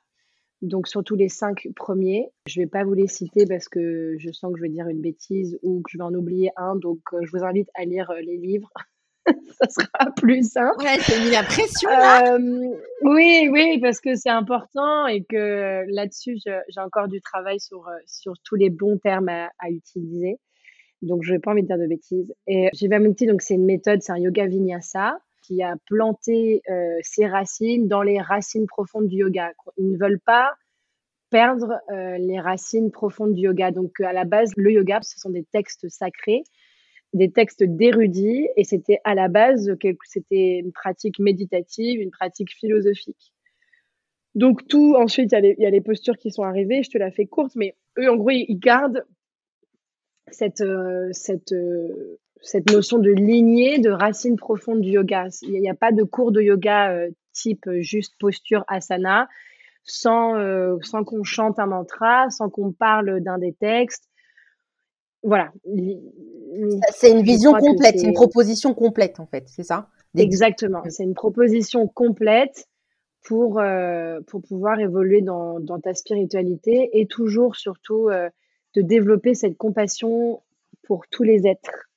S2: donc surtout les cinq premiers. Je ne vais pas vous les citer parce que je sens que je vais dire une bêtise ou que je vais en oublier un. Donc je vous invite à lire les livres. ça sera plus simple.
S1: Ouais, c'est mis la pression là.
S2: Euh, oui, oui, parce que c'est important et que là-dessus, j'ai encore du travail sur, sur tous les bons termes à, utiliser. Donc, je n'ai pas envie de dire de bêtises. Et Jivamukti, donc c'est une méthode, c'est un yoga vinyasa qui a planté euh, ses racines dans les racines profondes du yoga. Ils ne veulent pas perdre euh, les racines profondes du yoga. Donc à la base, le yoga, ce sont des textes sacrés, des textes d'érudits, et c'était à la base c'était une pratique méditative, une pratique philosophique. Donc tout, ensuite, il y, a les postures qui sont arrivées, je te la fais courte, mais eux, en gros, ils gardent cette, euh, cette, cette notion de lignée, de racine profonde du yoga. Il n'y a, pas de cours de yoga euh, type euh, juste posture asana, sans, euh, sans qu'on chante un mantra, sans qu'on parle d'un des textes. Voilà.
S1: C'est une vision complète, c'est une proposition complète en fait, c'est ça?
S2: Exactement. C'est une proposition complète pour, pour pouvoir évoluer dans, dans, ta spiritualité et toujours surtout de développer cette compassion pour tous les êtres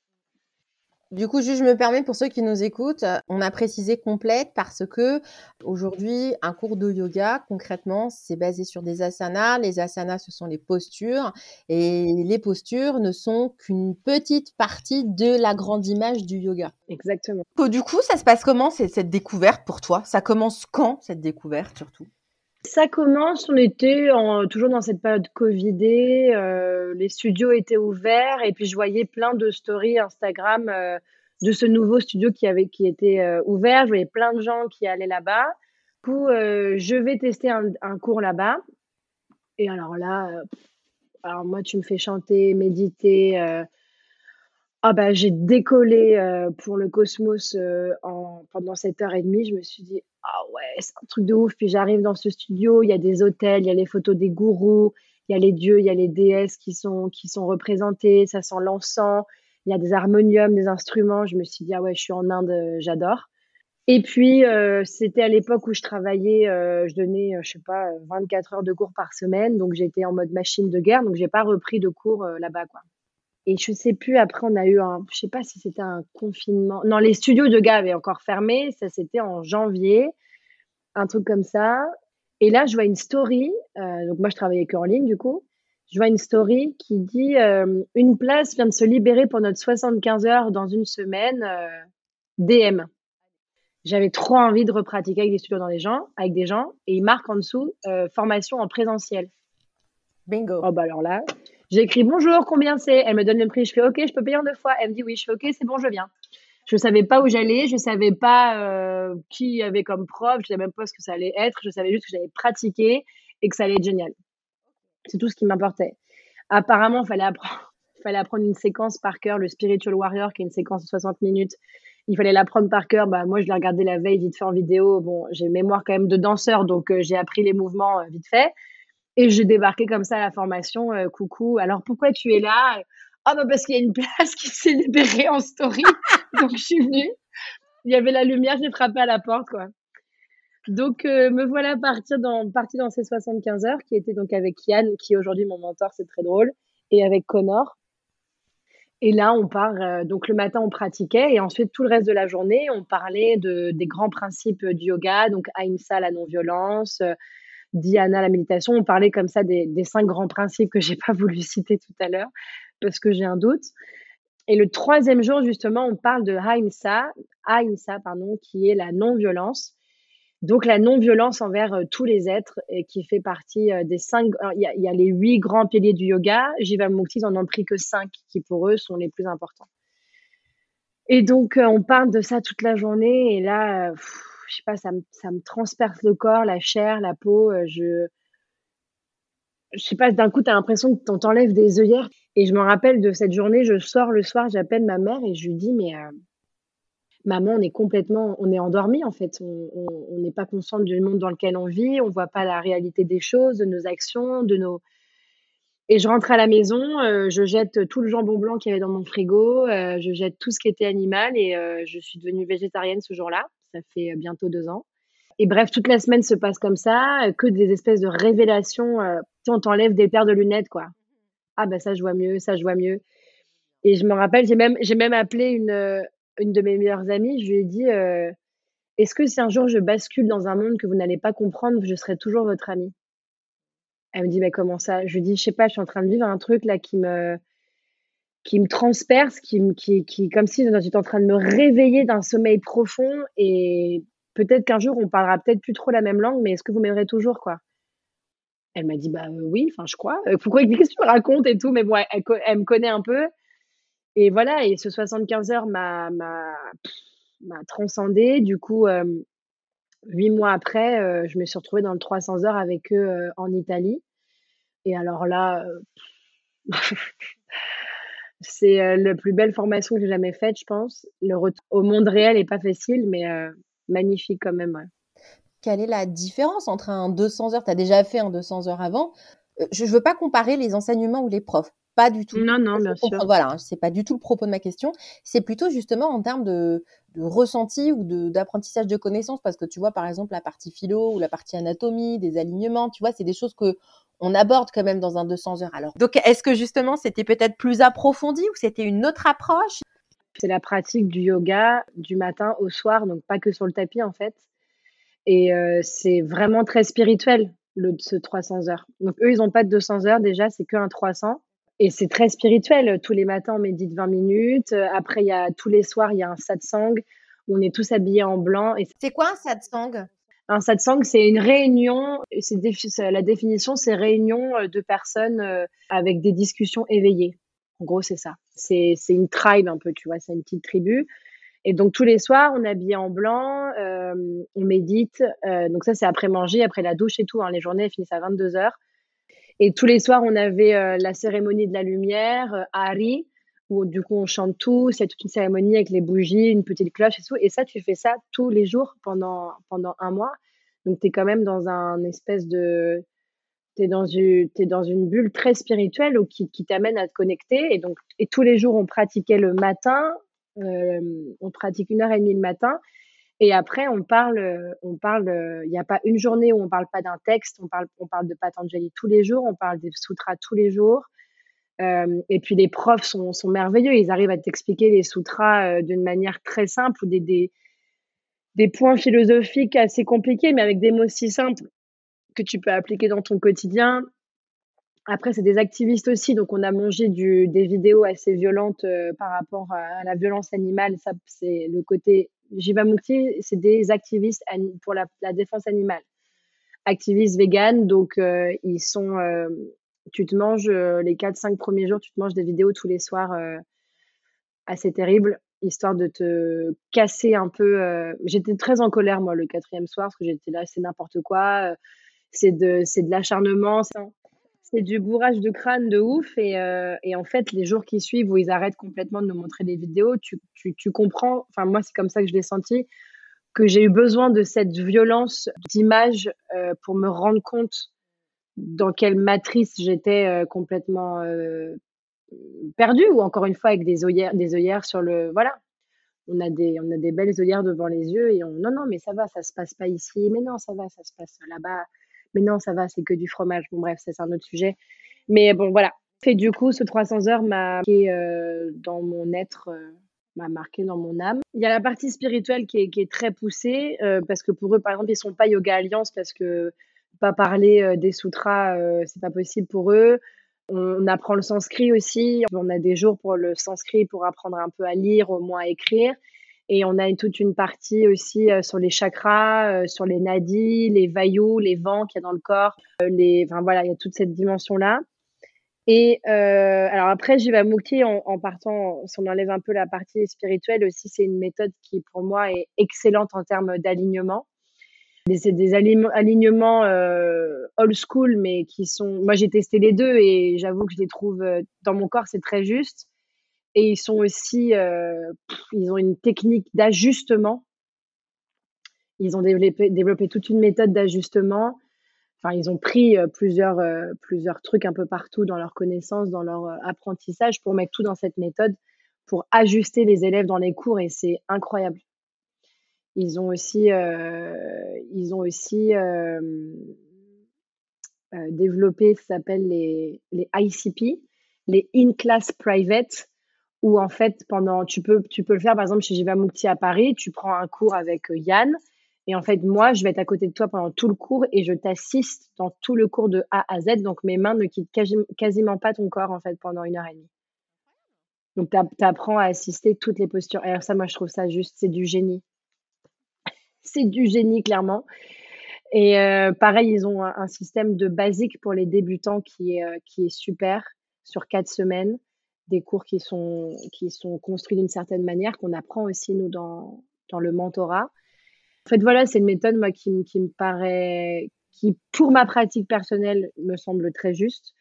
S1: du coup, juste, je me permets pour ceux qui nous écoutent, on a précisé complète parce que aujourd'hui, un cours de yoga, concrètement, c'est basé sur des asanas. Les asanas, ce sont les postures et les postures ne sont qu'une petite partie de la grande image du yoga.
S2: Exactement.
S1: Du coup, ça se passe comment cette découverte pour toi? Ça commence quand cette découverte surtout?
S2: Ça commence, on était toujours dans cette période Covidée, euh, les studios étaient ouverts et puis je voyais plein de stories Instagram euh, de ce nouveau studio qui avait qui était euh, ouvert. Je voyais plein de gens qui allaient là-bas. Du coup, je vais tester un, un cours là-bas. Et alors là, alors moi, tu me fais chanter, méditer. Ah bah j'ai décollé pour le Cosmos en, pendant cette heure et demie. Je me suis dit ah ouais, c'est un truc de ouf. Puis j'arrive dans ce studio, il y a des hôtels, il y a les photos des gourous, il y a les dieux, il y a les déesses qui sont, qui sont représentés, ça sent l'encens, il y a des harmoniums, des instruments. Je me suis dit, ah ouais, je suis en Inde, j'adore. Et puis, euh, c'était à l'époque où je travaillais, euh, je donnais, euh, je sais pas, 24 heures de cours par semaine. Donc, j'étais en mode machine de guerre. Donc, j'ai pas repris de cours là-bas, quoi. Et je sais plus, après, on a eu un, je sais pas si c'était un confinement. Non, les studios de gars avaient encore fermé. Ça, c'était en janvier. Un truc comme ça. Et là, je vois une story. donc, moi, je travaillais que en ligne, du coup. Je vois une story qui dit Une place vient de se libérer pour notre 75 heures dans une semaine. DM. J'avais trop envie de repratiquer avec des studios dans les gens, avec des gens, et il marque en dessous euh, formation en présentiel.
S1: Bingo.
S2: Oh bah alors là, j'ai écrit bonjour, combien c'est? Elle me donne le prix, je fais ok, je peux payer en deux fois. Elle me dit oui, je fais ok, c'est bon, je viens. Je savais pas où j'allais, je savais pas euh, qui avait comme prof, je savais même pas ce que ça allait être, je savais juste que j'allais pratiquer et que ça allait être génial. C'est tout ce qui m'importait. Apparemment, fallait apprendre, fallait apprendre une séquence par cœur, le Spiritual Warrior, qui est une séquence de 60 minutes il fallait l'apprendre par cœur. Bah, moi, je l'ai regardé la veille vite fait en vidéo. Bon, j'ai mémoire quand même de danseur, donc euh, j'ai appris les mouvements euh, vite fait. Et j'ai débarqué comme ça à la formation. Euh, coucou, alors pourquoi tu es là? Ah, bah parce qu'il y a une place qui s'est libérée en story. donc je suis venue. Il y avait la lumière, j'ai frappé à la porte, quoi. Donc, me voilà partir dans, partie dans ces 75 heures, qui était donc avec Yann, qui est aujourd'hui mon mentor, c'est très drôle, et avec Connor. Et là, on part, euh, donc le matin, on pratiquait et ensuite tout le reste de la journée, on parlait de, des grands principes du yoga, donc Ahimsa, la non-violence, euh, Dhyana, la méditation. On parlait comme ça des, cinq grands principes que j'ai pas voulu citer tout à l'heure parce que j'ai un doute. Et le troisième jour, justement, on parle de Ahimsa, Ahimsa, pardon, qui est la non-violence. Donc la non-violence envers euh, tous les êtres et qui fait partie euh, des cinq. Il y, a, les huit grands piliers du yoga. Jivamukti, ils en ont pris que cinq qui pour eux sont les plus importants. Et donc euh, on parle de ça toute la journée et là, je sais pas, ça me, ça transperce le corps, la chair, la peau. je je sais pas, d'un coup, tu as l'impression que tu t'enlèves des œillères. Et je me rappelle de cette journée, je sors le soir, j'appelle ma mère et je lui dis, mais maman, on est complètement, on est en fait. On n'est pas consciente du monde dans lequel on vit. On voit pas la réalité des choses, de nos actions, de nos. Et je rentre à la maison, euh, je jette tout le jambon blanc qu'il y avait dans mon frigo, euh, je jette tout ce qui était animal et euh, je suis devenue végétarienne ce jour-là. Ça fait bientôt deux ans. Et bref, toute la semaine se passe comme ça, que des espèces de révélations. on t'enlève des paires de lunettes, quoi. Ah ben ça je vois mieux, ça je vois mieux. Et je me rappelle, j'ai même, appelé une, une de mes meilleures amies, je lui ai dit euh, Est-ce que si un jour je bascule dans un monde que vous n'allez pas comprendre, je serai toujours votre amie? Elle me dit Mais comment ça? Je lui dis Je sais pas, je suis en train de vivre un truc là qui me, qui me transperce, qui, comme si j'étais en train de me réveiller d'un sommeil profond et peut-être qu'un jour on parlera peut-être plus trop la même langue, mais est-ce que vous m'aimerez toujours quoi? Elle m'a dit bah oui, enfin je crois. Euh, pourquoi qu'est-ce que tu me racontes et tout, mais bon, elle, me connaît un peu. Et voilà, et ce 75 heures m'a, transcendé. Du coup, euh, huit mois après, euh, je me suis retrouvée dans le 300 heures avec eux euh, en Italie. Et alors là, c'est la plus belle formation que j'ai jamais faite, je pense. Le retour au monde réel n'est pas facile, mais magnifique quand même.
S1: Quelle est la différence entre un 200 heures? Tu as déjà fait un 200 heures avant. Je ne veux pas comparer les enseignements ou les profs. Pas du tout.
S2: Non, non, bien sûr.
S1: Voilà, hein, c'est pas du tout le propos de ma question. C'est plutôt justement en termes de, ressenti ou d'apprentissage de, connaissances, parce que tu vois, par exemple, la partie philo ou la partie anatomie, des alignements, tu vois, c'est des choses que on aborde quand même dans un 200 heures. Alors, donc, est-ce que justement, c'était peut-être plus approfondi ou c'était une autre approche?
S2: C'est la pratique du yoga du matin au soir, donc pas que sur le tapis en fait. Et euh, c'est vraiment très spirituel, le, ce 300 heures. Donc, eux, ils n'ont pas de 200 heures déjà, c'est qu'un 300. Et c'est très spirituel. Tous les matins, on médite 20 minutes. Après, il y a tous les soirs, il y a un satsang où on est tous habillés en blanc. Et
S1: c'est quoi un satsang?
S2: Un satsang, c'est une réunion. La définition, c'est réunion euh, de personnes euh, avec des discussions éveillées. En gros, c'est ça. C'est une tribe un peu, tu vois. C'est une petite tribu. Et donc tous les soirs, on est en blanc, euh, on médite. donc ça, c'est après manger, après la douche et tout. Hein. Les journées finissent à 22 heures. Et tous les soirs, on avait la cérémonie de la lumière, Hari, où du coup on chante tous. C'est toute une cérémonie avec les bougies, une petite cloche et tout. Et ça, tu fais ça tous les jours pendant, pendant un mois. Donc tu es quand même dans un espèce de. tu es, dans une bulle très spirituelle qui, qui t'amène à te connecter. Et donc, et tous les jours, on pratiquait le matin, euh, on pratique une heure et demie le matin. Et après, on parle, on parle, il n'y a pas une journée où on parle pas d'un texte, on parle, on parle de Patanjali tous les jours, on parle des sutras tous les jours. Euh, et puis les profs sont, merveilleux, ils arrivent à t'expliquer les sutras euh, d'une manière très simple, des, des, points philosophiques assez compliqués, mais avec des mots si simples que tu peux appliquer dans ton quotidien. Après, c'est des activistes aussi, donc on a mangé des vidéos assez violentes euh, par rapport à, la violence animale. Ça, c'est le côté Jivamukti, c'est des activistes pour la, défense animale, activistes véganes. Donc, ils sont, tu te manges les 4-5 premiers jours, tu te manges des vidéos tous les soirs assez terribles, histoire de te casser un peu. J'étais très en colère, moi, le quatrième soir, parce que j'étais là, c'est n'importe quoi. c'est de, l'acharnement c'est du bourrage de crâne de ouf. Et, euh, en fait, les jours qui suivent où ils arrêtent complètement de nous montrer des vidéos, tu, comprends, enfin moi c'est comme ça que je l'ai senti, que j'ai eu besoin de cette violence d'image euh, pour me rendre compte dans quelle matrice j'étais euh, complètement perdue, ou encore une fois avec des œillères, des œillères sur le... Voilà, on a, des, on a des belles œillères devant les yeux et on... Non, non, mais ça va, ça se passe pas ici, mais non, ça va, ça se passe là-bas mais non, ça va, c'est que du fromage. Bon, bref, c'est un autre sujet. Mais bon, voilà. Et du coup, ce 300 heures m'a marqué euh, dans mon être, euh, m'a marqué dans mon âme. Il y a la partie spirituelle qui est, très poussée, euh, parce que pour eux, par exemple, ils sont pas Yoga Alliance, parce que pas parler des sutras, c'est pas possible pour eux. On apprend le sanskrit aussi. On a des jours pour le sanskrit pour apprendre un peu à lire, au moins à écrire. Et on a toute une partie aussi sur les chakras, sur les nadis, les vailloux, les vents qu'il y a dans le corps. Les, enfin voilà, il y a toute cette dimension-là. Et alors après, Jivamukti, en, en partant, si on enlève un peu la partie spirituelle aussi, c'est une méthode qui pour moi est excellente en termes d'alignement. C'est des alignements old school, mais qui sont. Moi, j'ai testé les deux et j'avoue que je les trouve dans mon corps, c'est très juste. Et ils sont aussi, euh, ils ont une technique d'ajustement. Ils ont développé, toute une méthode d'ajustement. Enfin, ils ont pris euh, plusieurs, euh, plusieurs trucs un peu partout dans leur connaissance, dans leur apprentissage pour mettre tout dans cette méthode, pour ajuster les élèves dans les cours et c'est incroyable. Ils ont aussi, ils ont aussi développé, ça s'appelle les, les ICP, les In-Class Private où en fait, pendant, tu peux, tu peux le faire par exemple chez Jivamukti à Paris, tu prends un cours avec euh, Yann, et en fait, moi, je vais être à côté de toi pendant tout le cours et je t'assiste dans tout le cours de A à Z. Donc, mes mains ne quittent quasiment pas ton corps, en fait, pendant une heure et demie. Donc, tu apprends à assister toutes les postures. Et alors, ça, moi, je trouve ça juste, c'est du génie. C'est du génie, clairement. Et euh, pareil, ils ont un, système de basique pour les débutants qui est, euh, qui est super sur quatre semaines des cours qui sont, qui sont construits d'une certaine manière, qu'on apprend aussi, nous, dans, dans le mentorat. En fait, voilà, c'est une méthode, moi, qui, qui me paraît, qui, pour ma pratique personnelle, me semble très juste.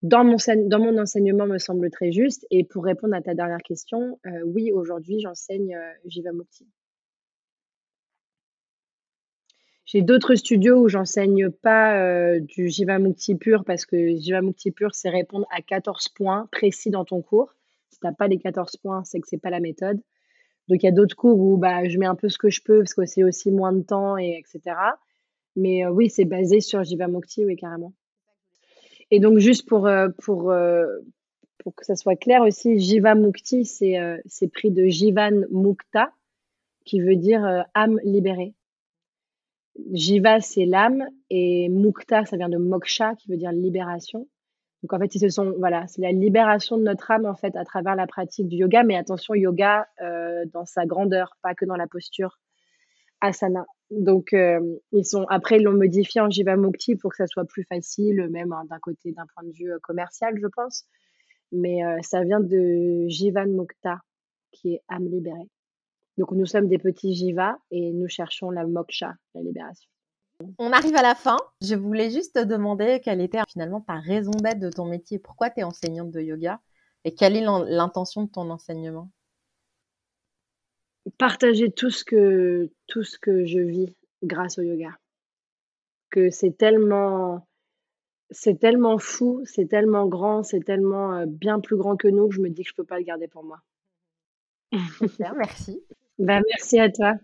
S2: Dans mon, dans mon enseignement, me semble très juste. Et pour répondre à ta dernière question, euh, oui, aujourd'hui, j'enseigne Jivamukti. J'ai d'autres studios où j'enseigne pas euh, du Jivamukti pur parce que Jivamukti pur, c'est répondre à 14 points précis dans ton cours. Si tu n'as pas les 14 points, c'est que c'est pas la méthode. Donc il y a d'autres cours où bah, je mets un peu ce que je peux parce que c'est aussi moins de temps, et etc. Mais euh, oui, c'est basé sur Jivamukti, oui, carrément. Et donc juste pour, euh, pour, pour que ça soit clair aussi, Jivamukti, c'est pris de Jivan Mukta, qui veut dire âme libérée. Jiva, c'est l'âme, et Mukta, ça vient de moksha, qui veut dire libération. Donc en fait, ils se sont, voilà, c'est la libération de notre âme en fait à travers la pratique du yoga, mais attention, yoga euh, dans sa grandeur, pas que dans la posture asana. Donc euh, ils sont, après ils l'ont modifié en Jiva Mukti pour que ça soit plus facile, même hein, d'un côté, d'un point de vue euh, commercial, je pense. Mais ça vient de Jivan Mukta, qui est âme libérée. Donc nous sommes des petits jivas et nous cherchons la moksha, la libération.
S1: On arrive à la fin. Je voulais juste te demander quelle était finalement ta raison d'être de ton métier. Pourquoi tu es enseignante de yoga et quelle est l'intention de ton enseignement?
S2: Partager tout ce que tout ce que je vis grâce au yoga. Que c'est tellement c'est tellement fou, c'est tellement grand, c'est tellement, heu, bien plus grand que nous que je me dis que je peux pas le garder pour moi.
S1: Super, merci.
S2: Bah, merci à toi.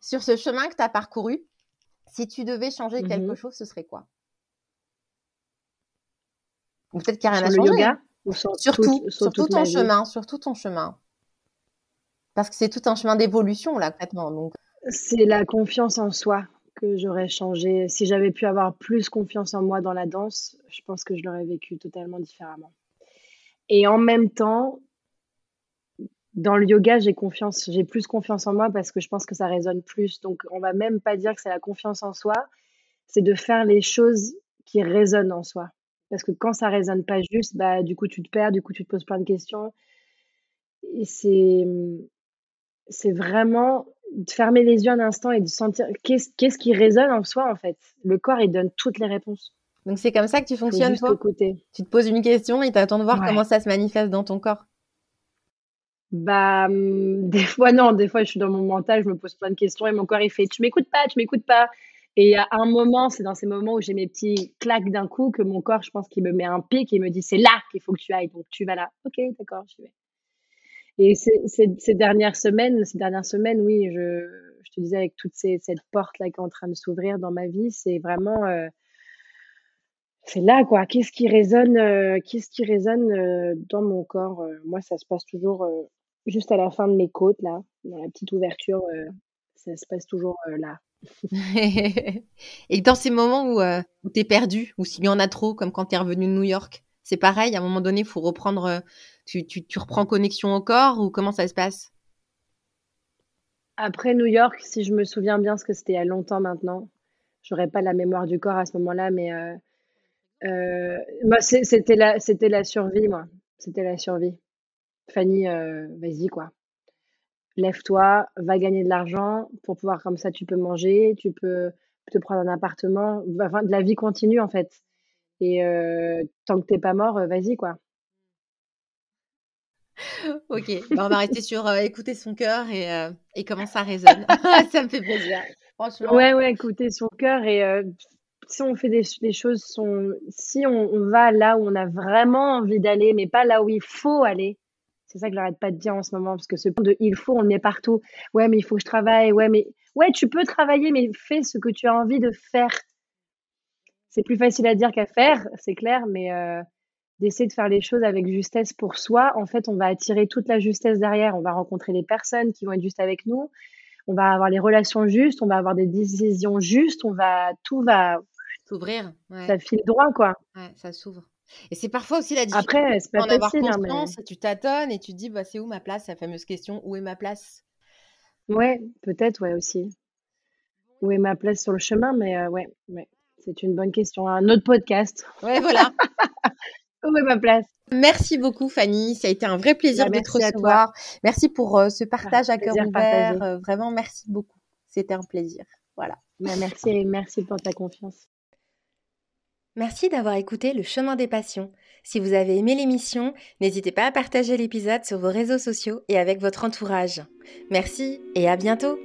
S1: Sur ce chemin que tu as parcouru, si tu devais changer quelque
S2: Mmh
S1: chose, ce serait quoi? Ou peut-être qu'il y a rien
S2: Sur
S1: à
S2: le
S1: changer,
S2: yoga ou sur
S1: Sur
S2: toute
S1: tout,
S2: sur
S1: tout ton chemin, sur tout ton chemin. Parce que c'est tout un chemin d'évolution là, concrètement, donc
S2: C'est la confiance en soi que j'aurais changé. Si j'avais pu avoir plus confiance en moi dans la danse, je pense que je l'aurais vécu totalement différemment. Et en même temps dans le yoga, j'ai confiance j'ai plus confiance en moi parce que je pense que ça résonne plus. Donc on va même pas dire que c'est la confiance en soi, c'est de faire les choses qui résonnent en soi. Parce que quand ça résonne pas juste, bah, du coup, tu te perds, du coup, tu te poses plein de questions et c'est, c'est vraiment de fermer les yeux un instant et de sentir qu'est-ce qu'est-ce qui résonne en soi, en fait? Le corps, il donne toutes les réponses.
S1: donc c'est comme ça que tu fonctionnes, toi? Tu te poses une question et tu attends de voir
S2: Ouais.
S1: comment ça se manifeste dans ton corps?
S2: Bah, mmh, des fois non, des fois je suis dans mon mental, je me pose plein de questions et mon corps il fait: «Tu m'écoutes pas, tu m'écoutes pas» et a un moment, c'est dans ces moments où j'ai mes petits claques d'un coup que mon corps, je pense qu'il me met un pic et me dit: «C'est là qu'il faut que tu ailles, donc tu vas là». «OK, d'accord, j'y vais» et ces ces dernières semaines ces dernières semaines, oui, je je te disais avec toute ces cette porte-là qui est en train de s'ouvrir dans ma vie, c'est vraiment, heu c'est là, quoi. Qu'est-ce qui résonne, heu, qu'est-ce qui résonne, heu, dans mon corps? Moi, ça se passe toujours, juste à la fin de mes côtes, là, dans la petite ouverture, heu, ça se passe toujours, heu, là.
S1: Et dans ces moments où, heu, où tu es perdue, ou s'il y en a trop, comme quand tu es revenue de New York, c'est pareil, à un moment donné, il faut reprendre, tu tu tu reprends connexion au corps ou comment ça se passe?
S2: Après New York, si je me souviens bien, parce que c'était il y a longtemps maintenant, j'aurais pas la mémoire du corps à ce moment-là, mais c'est c'était la c'était la survie, moi. C'était la survie. Fanny, heu, vas-y, quoi. Lève-toi, va gagner de l'argent pour pouvoir comme ça tu peux manger, tu peux te prendre un appartement, enfin de la vie continue en fait et heu, tant que tu es pas mort, heu, vas-y quoi.
S1: OK, bah, on va rester sur, écouter son cœur et et comment ça résonne. Ça me fait plaisir, franchement.
S2: Ouais, ouais, écouter son cœur et si on fait des choses sont si on on va là où on a vraiment envie d'aller, mais pas là où il faut aller, c'est ça que j'arrête pas de dire en ce moment parce que ce de «il faut», on le met partout. «Ouais, mais il faut que je travaille», «Ouais, mais» ouais, tu peux travailler, mais fais ce que tu as envie de faire. C'est plus facile à dire qu'à faire, c'est clair, mais heu, d'essayer de faire les choses avec justesse pour soi, en fait, on va attirer toute la justesse derrière. On va rencontrer les personnes qui vont être justes avec nous, on va avoir les relations justes, on va avoir des décisions justes, on va tout va
S1: S'ouvrir, ouais.
S2: ça file droit, quoi.
S1: Ouais, ça s'ouvre et c'est parfois aussi la difficulté
S2: Après, c'est pas
S1: d'en avoir
S2: facile, hein,
S1: conscience tu tâtonnes et tu te dis: «Bah, c'est où ma place?» la fameuse question: «Où est ma place?»
S2: Ouais, peut-être, ouais, aussi. Où est ma place sur le chemin? Mais heu, ouais, ouais, c'est une bonne question. Un autre podcast.
S1: Ouais, voilà.
S2: Où est ma place?
S1: Merci beaucoup Fanny, ça a été un vrai plaisir
S2: Bah,
S1: de te recevoir. Merci pour, ce partage à cœur ouvert, vraiment merci beaucoup. C'était un plaisir. Voilà.
S2: Bah, merci merci pour ta confiance.
S1: Merci d'avoir écouté Le Chemin des Passions. Si vous avez aimé l'émission, n'hésitez pas à partager l'épisode sur vos réseaux sociaux et avec votre entourage. Merci et à bientôt